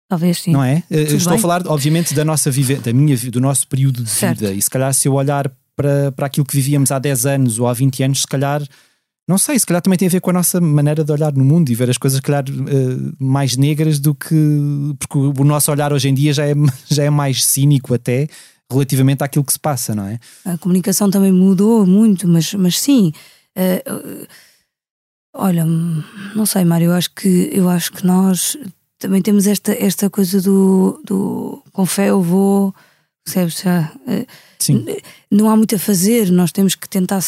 Talvez sim. Não é? Tudo Estou bem. a falar, obviamente, da nossa vida, da minha, do nosso período de certo. vida. E se calhar, se eu olhar para, para aquilo que vivíamos há 10 anos ou há 20 anos, se calhar. Não sei, se calhar também tem a ver com a nossa maneira de olhar no mundo e ver as coisas, se calhar, uh, mais negras do que. Porque o nosso olhar hoje em dia já é, já é mais cínico, até relativamente àquilo que se passa, não é? A comunicação também mudou muito, mas, mas sim. Uh, Olha, não sei, Mário, eu acho que eu acho que nós também temos esta, esta coisa do, do com fé eu vou Percebes? Já, eh, Sim. não há muito a fazer, nós temos que tentar,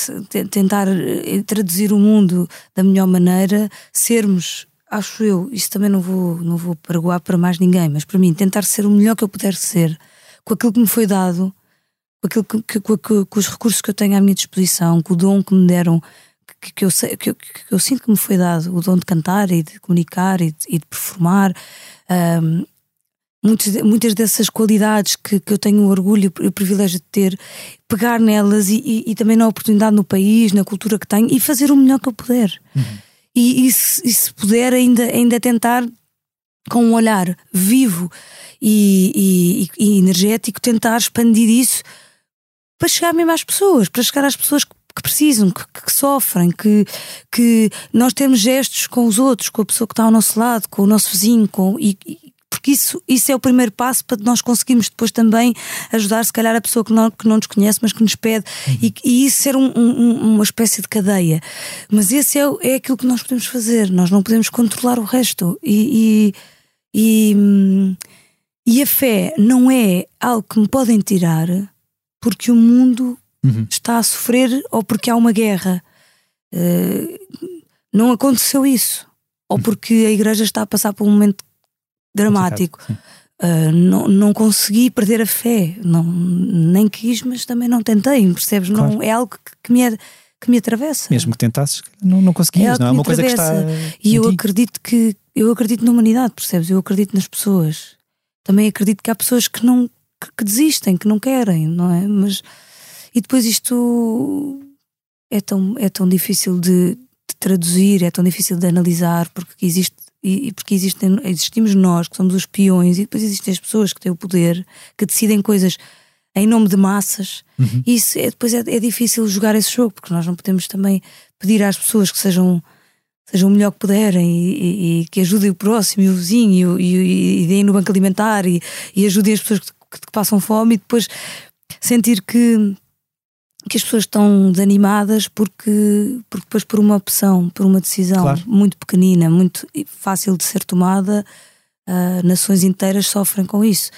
tentar eh, traduzir o mundo da melhor maneira, sermos, acho eu, isso também não vou, não vou pergoar para mais ninguém, mas para mim, tentar ser o melhor que eu puder ser, com aquilo que me foi dado, com, aquilo que- com, com- com os recursos que eu tenho à minha disposição, com o dom que me deram, que, que eu, que, eu- que eu sinto que me foi dado, o dom de cantar e de comunicar e de, e de performar. ahm, muitas, muitas dessas qualidades que, que eu tenho o orgulho e o privilégio de ter, pegar nelas e, e- e também na oportunidade no país, na cultura que tenho e fazer o melhor que eu puder. E, e se, e se puder, ainda, ainda tentar, com um olhar vivo e energético, tentar expandir isso para chegar mesmo às pessoas, para chegar às pessoas que, que precisam, que, que sofrem, que, que nós temos gestos com os outros, com a pessoa que está ao nosso lado, com o nosso vizinho, com, e, porque isso, isso é o primeiro passo para nós conseguirmos depois também ajudar, se calhar, a pessoa que não, que não nos conhece, mas que nos pede, e, e isso ser um- um- uma espécie de cadeia. Mas esse é, é aquilo que nós podemos fazer, nós não podemos controlar o resto. E, e, e, e a fé não é algo que me podem tirar porque o mundo Uhum. está a sofrer ou porque há uma guerra. Eh, não aconteceu isso. Ou porque a igreja está a passar por um momento dramático. Uh, não, não consegui perder a fé, não, nem quis, mas também não tentei, percebes? Não, Claro. é algo que, que me, é- que me atravessa. Mesmo que tentasses, não, não conseguias, algo não é uma coisa que está. atravessa. E eu acredito que eu acredito na humanidade, percebes? Eu acredito nas pessoas. Também acredito que há pessoas que não que, que desistem, que não querem, não é? Mas e depois isto é tão, é tão difícil de, de traduzir, é tão difícil de analisar, porque existe e porque existem, existimos nós que somos os peões e depois existem as pessoas que têm o poder, que decidem coisas em nome de massas. Uhum. E isso é, depois é, é difícil jogar esse jogo, porque nós não podemos também pedir às pessoas que sejam sejam o melhor que puderem e, e- e que ajudem o próximo e o vizinho e, e, e deem no banco alimentar e, e ajudem as pessoas que, que- que passam fome e depois sentir que, que as pessoas estão desanimadas porque, porque depois por uma opção, por uma decisão Claro. muito pequenina, muito fácil de ser tomada, ah, nações inteiras sofrem com isso.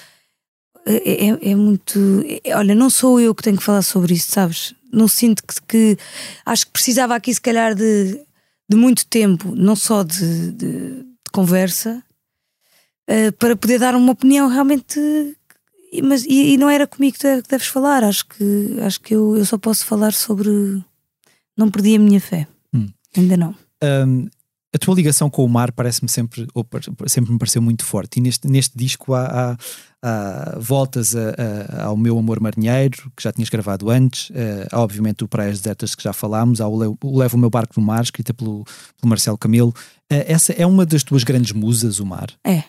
É, é- é muito. é- olha, não sou eu que tenho que falar sobre isso, sabes? Não sinto que, que- Acho que precisava aqui, se calhar, de, de muito tempo, não só de, de- de conversa, eh, para poder dar uma opinião realmente. Mas, e, e não era comigo que de- que deves falar. Acho que, acho que eu, eu só posso falar sobre. Não perdi a minha fé. Hum. Ainda não. Hum, a tua ligação com o mar parece-me sempre, sempre me pareceu muito forte. E neste, neste disco há, há- há voltas a- a- ao meu amor marinheiro, que já tinhas gravado antes, eh, há obviamente o Praias Desertas que já falámos, há o, Le- o Levo o Meu Barco no Mar, escrita pelo, pelo Marcelo Camelo. Eh, essa é uma das tuas grandes musas, o mar. É.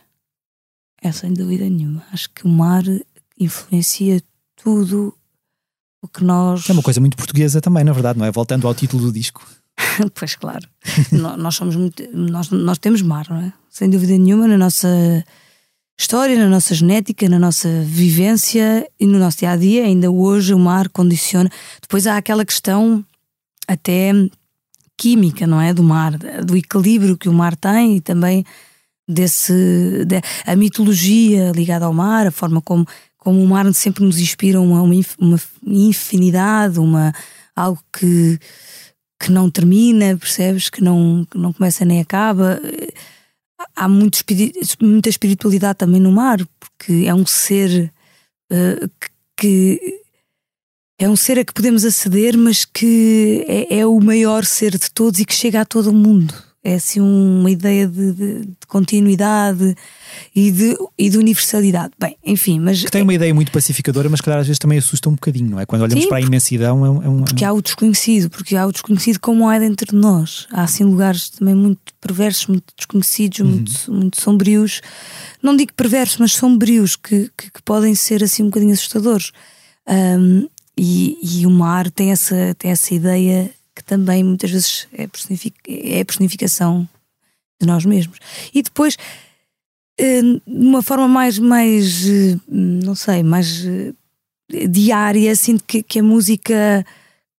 É sem dúvida nenhuma. Acho que o mar influencia tudo o que nós. É uma coisa muito portuguesa também, na verdade, não é? Voltando ao título do disco. pois claro. Nós somos muito. Nós, nós temos mar, não é? Sem dúvida nenhuma, na nossa história, na nossa genética, na nossa vivência e no nosso dia a dia. Ainda hoje o mar condiciona. Depois há aquela questão até química, não é? Do mar, do equilíbrio que o mar tem e também desse. de- a mitologia ligada ao mar, a forma como, como o mar sempre nos inspira uma, uma inf- uma infinidade, uma, algo que que não termina, percebes? Que não, que não começa nem acaba. Há muito muita espiritualidade também no mar, porque é um ser que, que- é um ser a que podemos aceder, mas que é, é o maior ser de todos e que chega a todo o mundo. É assim uma ideia de, de- de continuidade e de, e de universalidade. Bem, enfim, mas Que tem uma ideia muito pacificadora, mas que às vezes também assusta um bocadinho, não é? Quando olhamos Sim, para a imensidão, é um. é um- Porque há o desconhecido, porque há o desconhecido como há dentro de nós. Há assim lugares também muito perversos, muito desconhecidos, muito, muito sombrios. Não digo perversos, mas sombrios, que, que, que podem ser assim um bocadinho assustadores. Ahm, e, e o mar tem essa, tem essa ideia que também muitas vezes é, é a personificação de nós mesmos. E depois, eh, de uma forma mais, mais eh, não sei, mais eh, diária, sinto que, que a música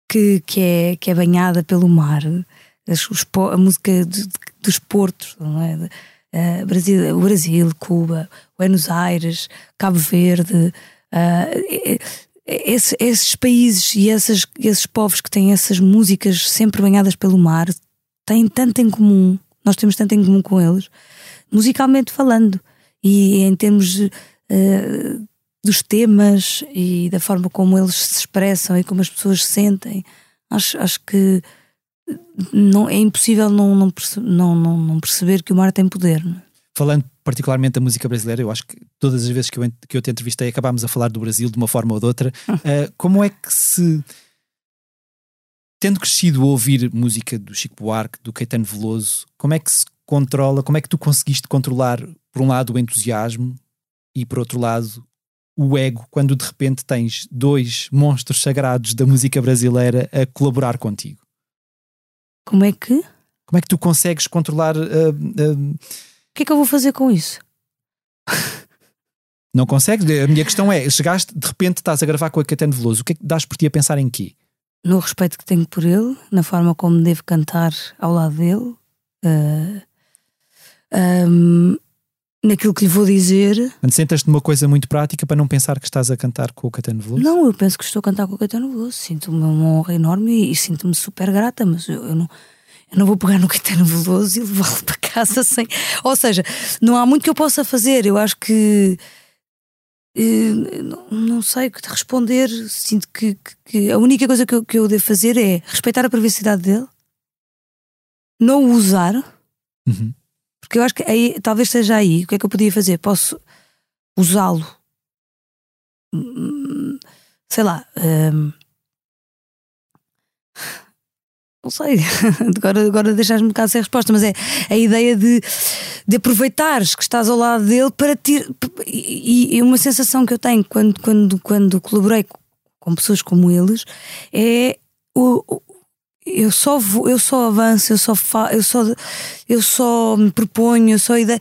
que, que, é, que é banhada pelo mar, a música dos portos, não é? Eh, Brasil, o Brasil, Cuba, Buenos Aires, Cabo Verde, Uh, esse, esses países e essas, esses povos que têm essas músicas sempre banhadas pelo mar têm tanto em comum, nós temos tanto em comum com eles, musicalmente falando, e em termos uh, dos temas e da forma como eles se expressam e como as pessoas se sentem. Acho, acho que não, é impossível não, não, não, não, não perceber que o mar tem poder. É? falando particularmente da música brasileira, eu acho que todas as vezes que eu, que eu te entrevistei acabámos a falar do Brasil de uma forma ou de outra. Uh, como é que se. Tendo crescido a ouvir música do Chico Buarque, do Caetano Veloso, como é que se controla, como é que tu conseguiste controlar, por um lado, o entusiasmo e, por outro lado, o ego, quando de repente tens dois monstros sagrados da música brasileira a colaborar contigo? Como é que? Como é que tu consegues controlar. Uh, uh, o que é que eu vou fazer com isso? Não consegues? A minha questão é: chegaste, de repente estás a gravar com a Caetano Veloso, o que é que dás por ti a pensar em quê? No respeito que tenho por ele, na forma como devo cantar ao lado dele, uh, eh, um, naquilo que lhe vou dizer. Quando sentas-te numa coisa muito prática para não pensar que estás a cantar com o Caetano Veloso? Não, eu penso que estou a cantar com o Caetano Veloso. Sinto-me uma honra enorme e, e sinto-me super grata, mas eu, eu não eu não vou pegar no Caetano Veloso e levá-lo para casa sem. Ou seja, não há muito que eu possa fazer. Eu acho que. Eh, não sei o que te responder. Sinto que, que, que, a única coisa que eu, que eu devo fazer é respeitar a privacidade dele, não o usar, uhum. porque eu acho que aí, talvez seja aí. O que é que eu podia fazer? Posso usá-lo, hum, sei lá. Um, não sei, agora, agora deixaste-me um bocado sem resposta, mas é a ideia de, de aproveitares que estás ao lado dele para ter. E, e uma sensação que eu tenho quando, quando, quando colaborei com pessoas como eles é o, eu só vou, eu só avanço, eu só fa, eu só eu só me proponho, eu só ideia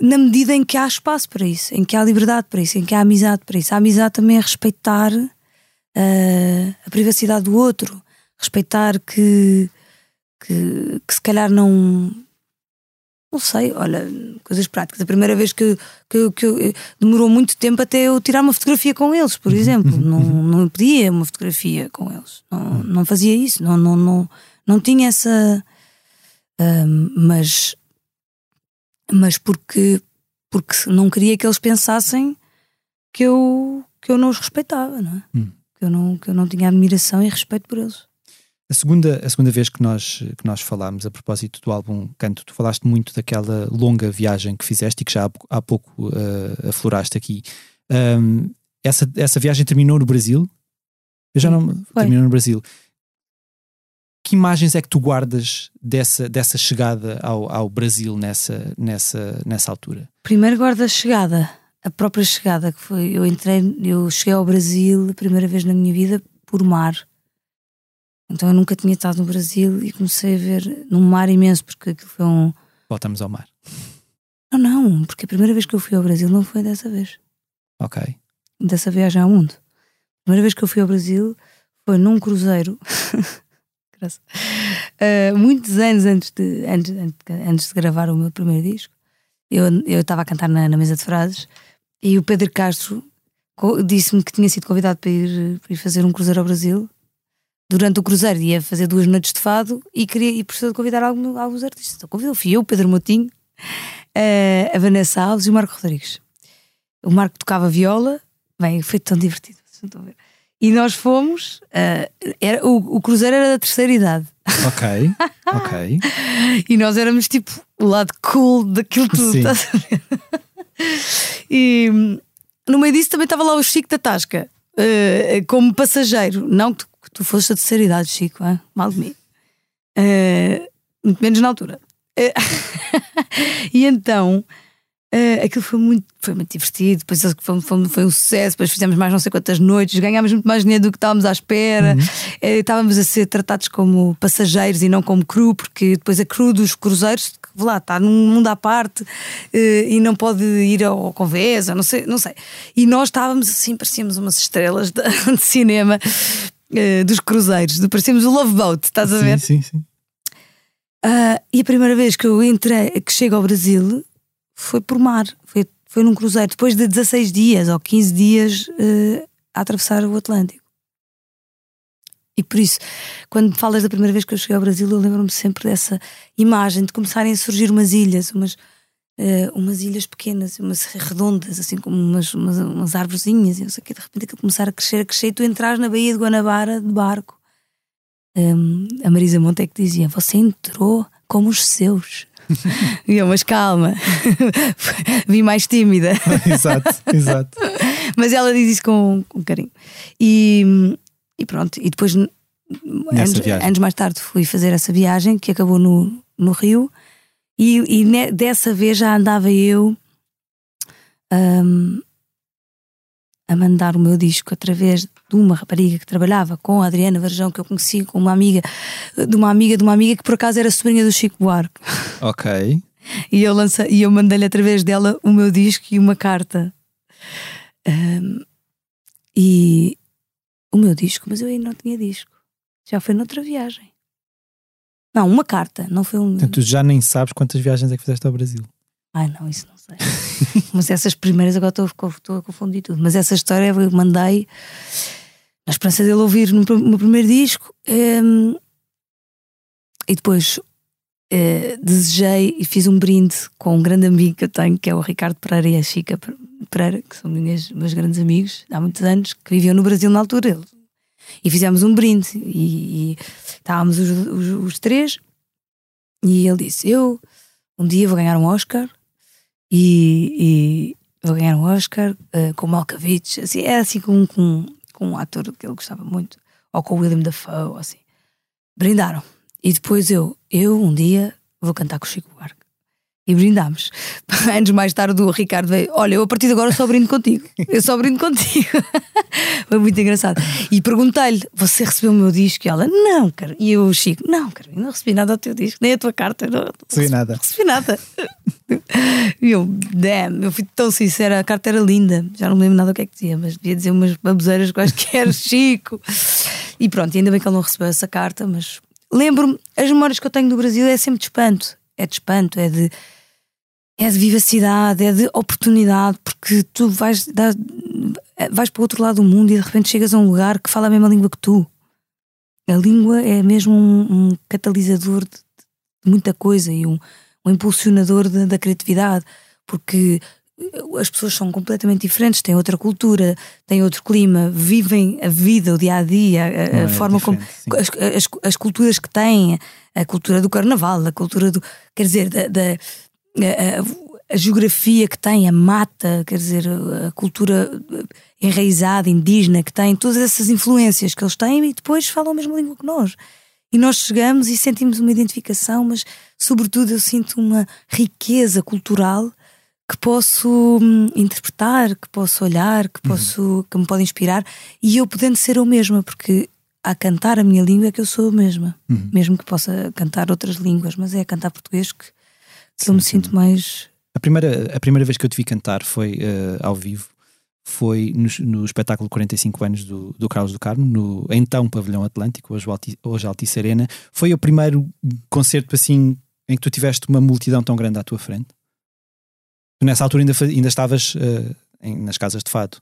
na medida em que há espaço para isso, em que há liberdade para isso, em que há amizade para isso. A amizade também é respeitar uh, a privacidade do outro respeitar que, que, que se calhar não. Não sei, olha, coisas práticas. A primeira vez que, que, que demorou muito tempo até eu tirar uma fotografia com eles, por exemplo. não, não pedia uma fotografia com eles. Não, não fazia isso. Não, não, não, não tinha essa. Um, mas. Mas porque, porque não queria que eles pensassem que eu, que eu não os respeitava, não é? Hum. Que, eu não, que eu não tinha admiração e respeito por eles. A segunda, a segunda vez que nós, que nós falámos a propósito do álbum Canto, tu falaste muito daquela longa viagem que fizeste e que já há, há pouco uh, afloraste aqui. Um, essa, essa viagem terminou no Brasil? Eu já não. Foi. Terminou no Brasil. Que imagens é que tu guardas dessa, dessa chegada ao, ao Brasil nessa, nessa, nessa altura? Primeiro guardo a chegada, a própria chegada, que foi. Eu entrei, eu cheguei ao Brasil a primeira vez na minha vida por mar então eu nunca tinha estado no Brasil e comecei a ver num mar imenso, porque aquilo foi um. Voltamos ao mar. Não, não, porque a primeira vez que eu fui ao Brasil não foi dessa vez. Ok. Dessa viagem ao mundo. A primeira vez que eu fui ao Brasil foi num cruzeiro. uh, muitos anos antes de, antes, antes de gravar o meu primeiro disco, eu estava a cantar na, na, mesa de frases e o Pedro Castro disse-me que tinha sido convidado para ir, para ir fazer um cruzeiro ao Brasil durante o cruzeiro ia fazer duas noites de fado e queria e precisou de convidar algum, alguns artistas. Então convidou, fui eu, o Pedro Motinho, uh, a Vanessa Alves e o Marco Rodrigues. O Marco tocava viola, bem, foi tão divertido. E nós fomos, uh, era, o, o cruzeiro era da terceira idade. Ok, ok. e nós éramos tipo o lado cool daquilo tudo, Sim. estás a ver? e no meio disso também estava lá o Chico da Tasca, uh, como passageiro, não que tu foste a terceira idade, Chico, hein? mal de mim. Uh, muito menos na altura. Uh, e então Uh, aquilo foi muito, foi muito divertido, depois foi, foi, foi, um sucesso, depois fizemos mais não sei quantas noites, ganhámos muito mais dinheiro do que estávamos à espera, uhum. uh, estávamos a ser tratados como passageiros e não como crew, porque depois a crew dos cruzeiros, lá está num mundo à parte e não pode ir ao Convesa, não sei, não sei. E nós estávamos assim, parecíamos umas estrelas de, de cinema uh, dos cruzeiros, parecemos o Love Boat, estás a ver? Sim, sim, sim. Uh, e a primeira vez que eu entrei, que chego ao Brasil, foi por mar. Foi, Foi num cruzeiro, depois de 16 dias ou 15 dias uh, a atravessar o Atlântico. E por isso, quando falas da primeira vez que eu cheguei ao Brasil, eu lembro-me sempre dessa imagem de começarem a surgir umas ilhas, umas, uh, umas ilhas pequenas, umas redondas, assim como umas, umas, umas árvorezinhas, e não sei o que, de repente aquilo começar a crescer, a crescer, e tu entras na Baía de Guanabara de barco. Um, a Marisa Monte é que dizia: Você entrou como os seus. e eu, mas calma, vim mais tímida. exato, exato. Mas ela diz isso com, com carinho. E, e pronto, e depois, anos, anos, mais tarde, fui fazer essa viagem que acabou no, no Rio. E, e dessa vez já andava eu um, a mandar o meu disco através de uma rapariga que trabalhava com a Adriana Varjão, que eu conheci com uma amiga de uma amiga de uma amiga que por acaso era sobrinha do Chico Buarque. Ok. e eu, lança, e eu mandei-lhe através dela o meu disco e uma carta. Um, e o meu disco, mas eu ainda não tinha disco. Já foi noutra viagem. Não, uma carta, não foi um. Então, tu já nem sabes quantas viagens é que fizeste ao Brasil. Ai, não, isso não sei. Mas essas primeiras, agora estou, estou a confundir tudo. Mas essa história eu mandei na esperança dele ouvir no meu primeiro disco. Um, e depois uh, desejei e fiz um brinde com um grande amigo que eu tenho, que é o Ricardo Pereira e a Chica Pereira, que são minhas, meus grandes amigos há muitos anos, que viviam no Brasil na altura. E fizemos um brinde e, e estávamos os, os, os três. E ele disse: Eu um dia vou ganhar um Oscar e, e vou ganhar um Oscar uh, com Malkovich, assim, era assim com, com, com um ator que ele gostava muito, ou com o William Dafoe, assim. Brindaram. E depois eu, eu um dia vou cantar com o Chico Buarque e brindámos. Anos mais tarde o Ricardo veio: Olha, eu a partir de agora só brindo contigo. Eu só brindo contigo. Foi muito engraçado. E perguntei-lhe: Você recebeu o meu disco? E ela: Não, cara. E eu, Chico: Não, cara, não recebi nada ao teu disco, nem a tua carta. Não, recebi nada. Recebi nada. e eu, damn, eu fui tão sincera. A carta era linda. Já não me lembro nada do que é que dizia, mas devia dizer umas baboseiras quaisquer, Chico. E pronto, ainda bem que ele não recebeu essa carta, mas lembro-me, as memórias que eu tenho do Brasil é sempre de espanto. É de espanto, é de é de vivacidade, é de oportunidade, porque tu vais, dar, vais para o outro lado do mundo e de repente chegas a um lugar que fala a mesma língua que tu. A língua é mesmo um, um catalisador de, de, muita coisa e um, um impulsionador de, da criatividade, porque as pessoas são completamente diferentes, têm outra cultura, têm outro clima, vivem a vida, o dia a dia, a, é forma como as, as, as, culturas que têm, a cultura do carnaval, a cultura do. quer dizer, da, da a, a, geografia que tem, a mata, quer dizer, a cultura enraizada, indígena que tem, todas essas influências que eles têm e depois falam a mesma língua que nós. E nós chegamos e sentimos uma identificação, mas sobretudo eu sinto uma riqueza cultural que posso hum, interpretar, que posso olhar, que uhum. posso uhum. que me pode inspirar e eu podendo ser eu mesma, porque a cantar a minha língua é que eu sou a mesma, uhum. mesmo que possa cantar outras línguas, mas é a cantar português que que eu me sinto mais. A primeira, a primeira vez que eu te vi cantar foi uh, ao vivo, foi no, no, espetáculo 45 anos do, do Carlos do Carmo, no então Pavilhão Atlântico, hoje, Alti, hoje Altice Arena. Foi o primeiro concerto assim em que tu tiveste uma multidão tão grande à tua frente? Nessa altura ainda, ainda estavas uh, em, nas casas de fado?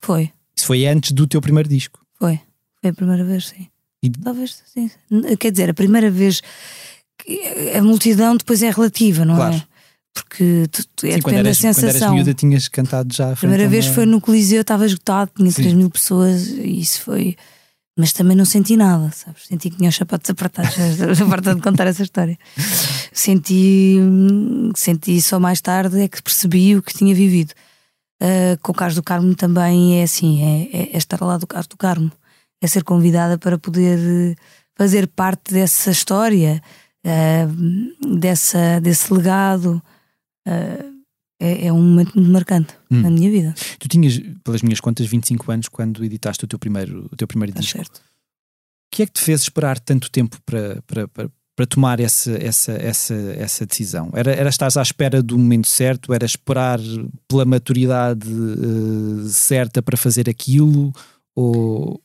Foi. Isso foi antes do teu primeiro disco? Foi. Foi a primeira vez, sim. E... Talvez, sim. Quer dizer, a primeira vez a multidão depois é relativa, não é? claro. é? Porque tu, tu, é, Sim, depende eras, da sensação. Quando eras miúda tinhas cantado já. A primeira vez uma... foi no Coliseu, estava esgotado, tinha Sim. 3 mil pessoas e isso foi. Mas também não senti nada, sabes? Senti que tinha os sapatos apertados, a parte de contar essa história. Senti, senti só mais tarde é que percebi o que tinha vivido. Uh, com o Carlos do Carmo também é assim: é, é, é estar lá do Carlos do Carmo, é ser convidada para poder fazer parte dessa história uh, dessa, desse legado. Uh, é, é, um momento muito marcante hum. na minha vida. Tu tinhas, pelas minhas contas, 25 anos quando editaste o teu primeiro, o teu primeiro disco. Certo. O que é que te fez esperar tanto tempo para, para, para, para tomar essa, essa, essa, essa decisão? Era, era estar à espera do momento certo? Era esperar pela maturidade uh, certa para fazer aquilo? Ou,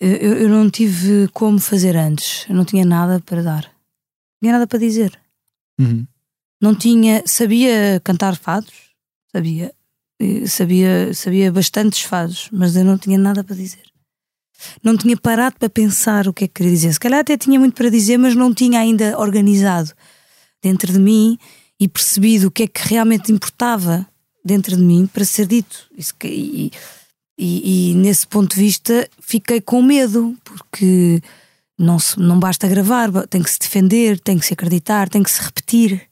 eu, eu, não tive como fazer antes. Eu não tinha nada para dar. Não tinha nada para dizer. Uhum. Não tinha. Sabia cantar fados, sabia. Sabia, sabia bastantes fados, mas eu não tinha nada para dizer. Não tinha parado para pensar o que é que queria dizer. Se calhar até tinha muito para dizer, mas não tinha ainda organizado dentro de mim e percebido o que é que realmente importava dentro de mim para ser dito. E, e, e, nesse ponto de vista fiquei com medo, porque não, se, não basta gravar, tem que se defender, tem que se acreditar, tem que se repetir,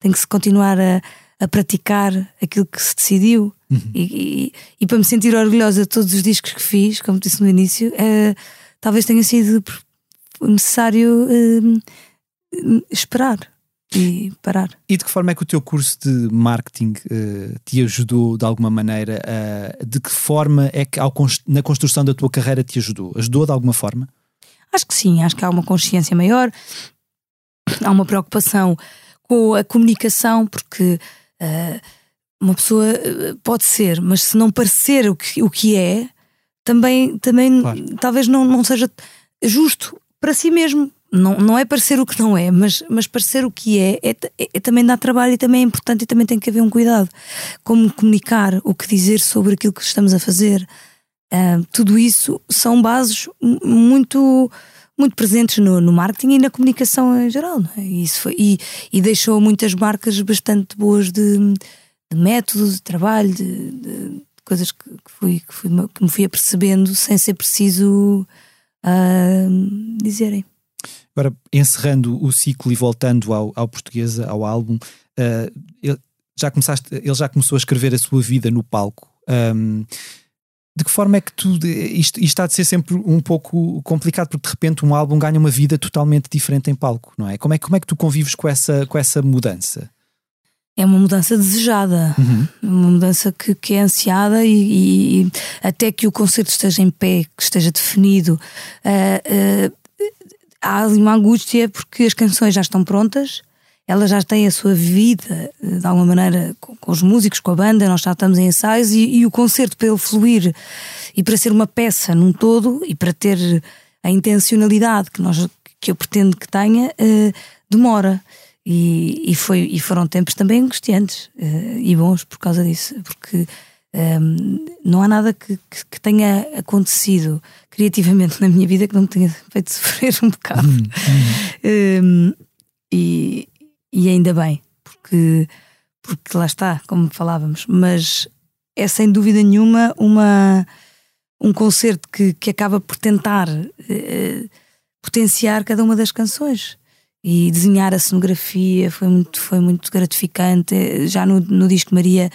tem que se continuar a, a praticar aquilo que se decidiu. Uhum. E, e, para me sentir orgulhosa de todos os discos que fiz, como disse no início, uh, talvez tenha sido necessário uh, esperar e parar. E de que forma é que o teu curso de marketing uh, te ajudou de alguma maneira? Uh, de que forma é que ao, na construção da tua carreira te ajudou? Ajudou de alguma forma? Acho que sim, acho que há uma consciência maior, há uma preocupação com a comunicação, porque uh, uma pessoa pode ser, mas se não parecer o que, o que é, também, também claro. talvez não, não seja justo para si mesmo não, não é parecer o que não é, mas, mas parecer o que é, é, é, é, também dá trabalho e também é importante e também tem que haver um cuidado. Como comunicar, o que dizer sobre aquilo que estamos a fazer. Uh, tudo isso são bases muito muito presentes no, no marketing e na comunicação em geral. É? Isso foi, e, e, deixou muitas marcas bastante boas de, de método, de trabalho, de, de coisas que, fui, que, fui, que me fui apercebendo sem ser preciso uh, dizerem. Agora, encerrando o ciclo e voltando ao, ao portuguesa, ao álbum, uh, ele, já começaste, ele já começou a escrever a sua vida no palco. Um, de que forma é que tu. Isto, isto está de ser sempre um pouco complicado, porque de repente um álbum ganha uma vida totalmente diferente em palco, não é? Como é, como é que tu convives com essa, com essa mudança? É uma mudança desejada, uhum. uma mudança que, que é ansiada e, e, até que o concerto esteja em pé, que esteja definido. Uh, uh, há ali uma angústia porque as canções já estão prontas, elas já têm a sua vida, eh, de alguma maneira, com, com os músicos, com a banda, nós já estamos em ensaios e, e, o concerto para ele fluir e para ser uma peça num todo e para ter a intencionalidade que, nós, que eu pretendo que tenha, uh, demora. E, e, foi, e foram tempos também angustiantes uh, e bons por causa disso, porque um, não há nada que, que, que, tenha acontecido criativamente na minha vida que não me tenha feito sofrer um bocado. Hum, hum. Um, e, e ainda bem, porque, porque lá está, como falávamos, mas é sem dúvida nenhuma uma, um concerto que, que acaba por tentar uh, potenciar cada uma das canções e desenhar a cenografia foi muito, foi muito gratificante. Já no, no disco Maria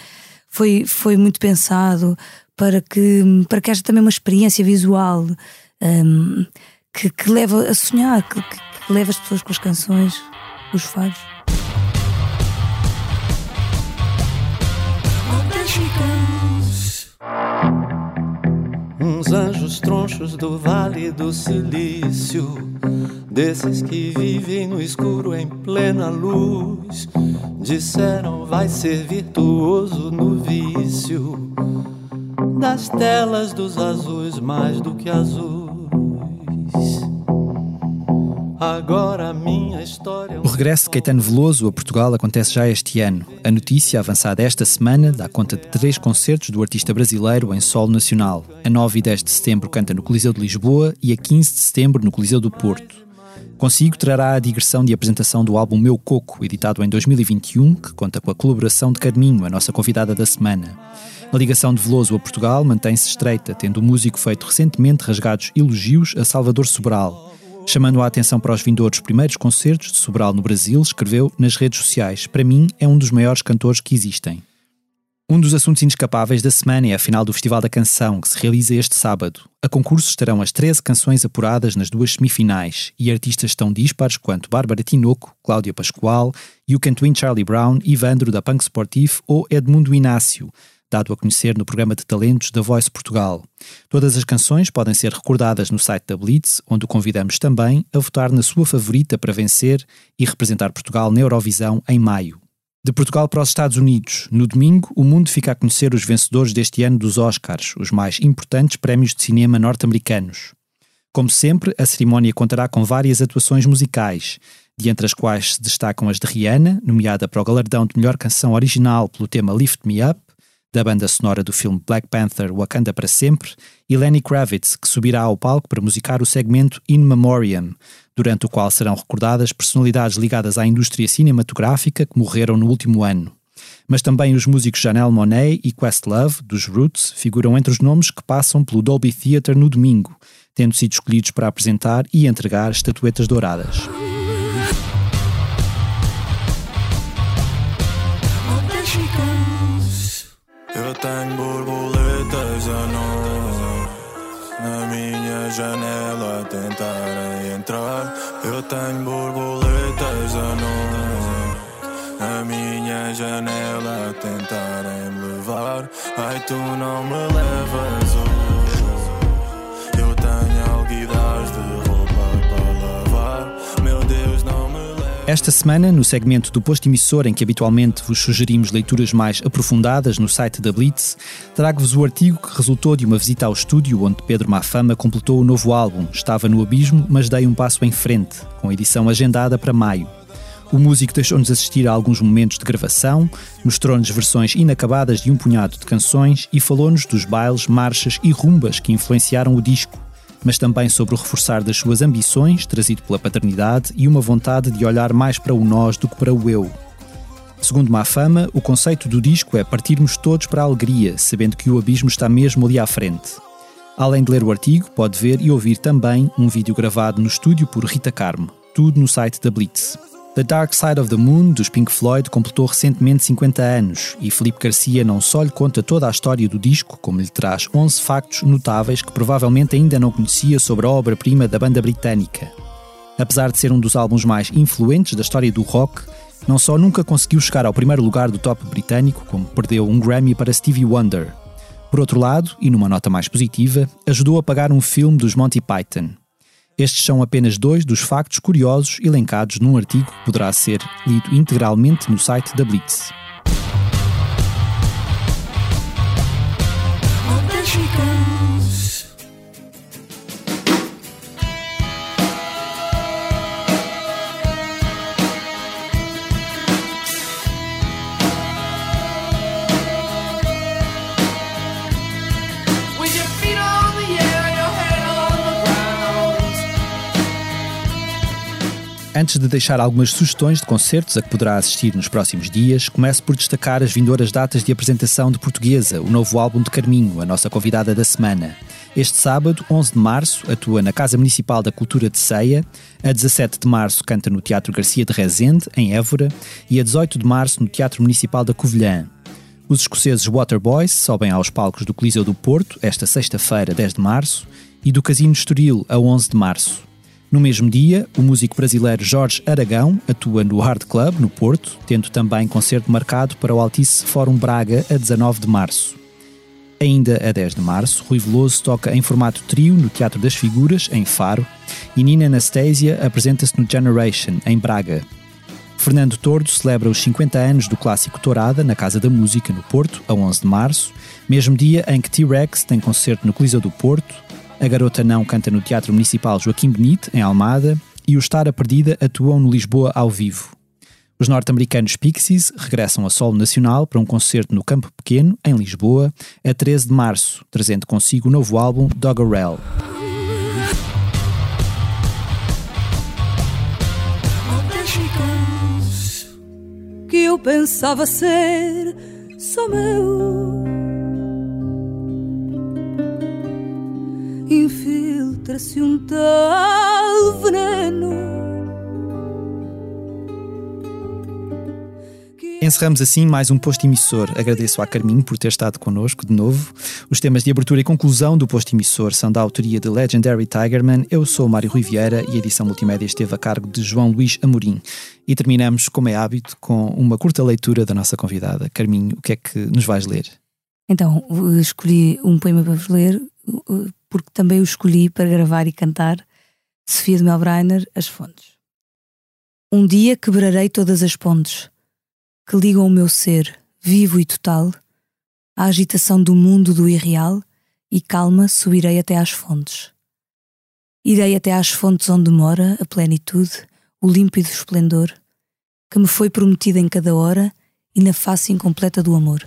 foi, foi muito pensado para que, para que haja também uma experiência visual um, que, que leva a sonhar, que, que leva as pessoas com as canções, os fados. Uns anjos tronchos do Vale do Silício, desses que vivem no escuro em plena luz, disseram vai ser virtuoso no vício das telas dos azuis mais do que azuis. Agora minha história. É o regresso de Caetano Veloso a Portugal acontece já este ano. A notícia avançada esta semana dá conta de três concertos do artista brasileiro em solo nacional. A 9 e 10 de setembro canta no Coliseu de Lisboa e a 15 de setembro no Coliseu do Porto. Consigo trará a digressão de apresentação do álbum Meu Coco, editado em 2021, que conta com a colaboração de Carminho, a nossa convidada da semana. A ligação de Veloso a Portugal mantém-se estreita, tendo o músico feito recentemente rasgados elogios a Salvador Sobral. Chamando a atenção para os vindouros primeiros concertos de Sobral no Brasil, escreveu nas redes sociais: Para mim, é um dos maiores cantores que existem. Um dos assuntos inescapáveis da semana é a final do Festival da Canção, que se realiza este sábado. A concurso estarão as 13 canções apuradas nas duas semifinais e artistas tão dispares quanto Bárbara Tinoco, Cláudia Pascoal, You Can Twin Charlie Brown, Ivandro da Punk Sportif ou Edmundo Inácio, dado a conhecer no programa de talentos da Voice Portugal. Todas as canções podem ser recordadas no site da Blitz, onde o convidamos também a votar na sua favorita para vencer e representar Portugal na Eurovisão em maio. De Portugal para os Estados Unidos, no domingo, o mundo fica a conhecer os vencedores deste ano dos Oscars, os mais importantes prémios de cinema norte-americanos. Como sempre, a cerimónia contará com várias atuações musicais, de entre as quais se destacam as de Rihanna, nomeada para o galardão de melhor canção original pelo tema Lift Me Up, da banda sonora do filme Black Panther Wakanda para Sempre, e Lenny Kravitz, que subirá ao palco para musicar o segmento In Memoriam, durante o qual serão recordadas personalidades ligadas à indústria cinematográfica que morreram no último ano. Mas também os músicos Janelle Monet e Questlove, dos Roots, figuram entre os nomes que passam pelo Dolby Theatre no domingo, tendo sido escolhidos para apresentar e entregar estatuetas douradas. Eu tenho borboletas à noite na minha janela a tentarem entrar. Eu tenho borboletas à noite na minha janela a tentarem me levar. Ai, tu não me levas hoje. Esta semana, no segmento do posto emissor em que habitualmente vos sugerimos leituras mais aprofundadas no site da Blitz, trago-vos o artigo que resultou de uma visita ao estúdio onde Pedro Mafama completou o novo álbum Estava no Abismo, mas dei um passo em frente, com edição agendada para maio. O músico deixou-nos assistir a alguns momentos de gravação, mostrou-nos versões inacabadas de um punhado de canções e falou-nos dos bailes, marchas e rumbas que influenciaram o disco, mas também sobre o reforçar das suas ambições, trazido pela paternidade, e uma vontade de olhar mais para o nós do que para o eu. Segundo Mafama, o conceito do disco é partirmos todos para a alegria, sabendo que o abismo está mesmo ali à frente. Além de ler o artigo, pode ver e ouvir também um vídeo gravado no estúdio por Rita Carmo, tudo no site da Blitz. The Dark Side of the Moon, dos Pink Floyd, completou recentemente 50 anos e Felipe Garcia não só lhe conta toda a história do disco, como lhe traz 11 factos notáveis que provavelmente ainda não conhecia sobre a obra-prima da banda britânica. Apesar de ser um dos álbuns mais influentes da história do rock, não só nunca conseguiu chegar ao primeiro lugar do top britânico, como perdeu um Grammy para Stevie Wonder. Por outro lado, e numa nota mais positiva, ajudou a pagar um filme dos Monty Python. Estes são apenas dois dos factos curiosos elencados num artigo que poderá ser lido integralmente no site da Blitz. Antes de deixar algumas sugestões de concertos a que poderá assistir nos próximos dias, começo por destacar as vindouras datas de apresentação de Portuguesa, o novo álbum de Carminho, a nossa convidada da semana. Este sábado, 11 de março, atua na Casa Municipal da Cultura de Ceia, a 17 de março canta no Teatro Garcia de Rezende, em Évora, e a 18 de março no Teatro Municipal da Covilhã. Os escoceses Waterboys sobem aos palcos do Coliseu do Porto, esta sexta-feira, 10 de março, e do Casino Estoril, a 11 de março. No mesmo dia, o músico brasileiro Jorge Aragão atua no Hard Club, no Porto, tendo também concerto marcado para o Altice Fórum Braga, a 19 de março. Ainda a 10 de março, Rui Veloso toca em formato trio no Teatro das Figuras, em Faro, e Nina Anastasia apresenta-se no Generation, em Braga. Fernando Tordo celebra os 50 anos do clássico Tourada na Casa da Música, no Porto, a 11 de março, mesmo dia em que T-Rex tem concerto no Coliseu do Porto, a Garota Não canta no Teatro Municipal Joaquim Benite, em Almada, e o Estar a Perdida atuam no Lisboa ao vivo. Os norte-americanos Pixies regressam a solo nacional para um concerto no Campo Pequeno, em Lisboa, a 13 de março, trazendo consigo o novo álbum Doggerel. que eu pensava ser só meu. Infiltra-se um tal veneno. Encerramos assim mais um posto emissor. Agradeço à Carminho por ter estado connosco de novo. Os temas de abertura e conclusão do posto emissor são da autoria de Legendary Tigerman. Eu sou Mário Rui Vieira e a edição multimédia esteve a cargo de João Luís Amorim. E terminamos, como é hábito, com uma curta leitura da nossa convidada. Carminho, o que é que nos vais ler? Então, escolhi um poema para vos ler, porque também o escolhi para gravar e cantar. Sofia de Melbreiner, As Fontes. Um dia quebrarei todas as pontes que ligam o meu ser, vivo e total, à agitação do mundo do irreal, e calma subirei até às fontes. Irei até às fontes onde mora a plenitude, o límpido esplendor que me foi prometido em cada hora e na face incompleta do amor.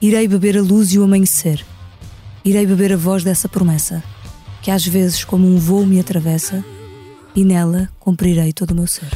Irei beber a luz e o amanhecer. Irei beber a voz dessa promessa, que às vezes como um voo me atravessa, e nela cumprirei todo o meu ser.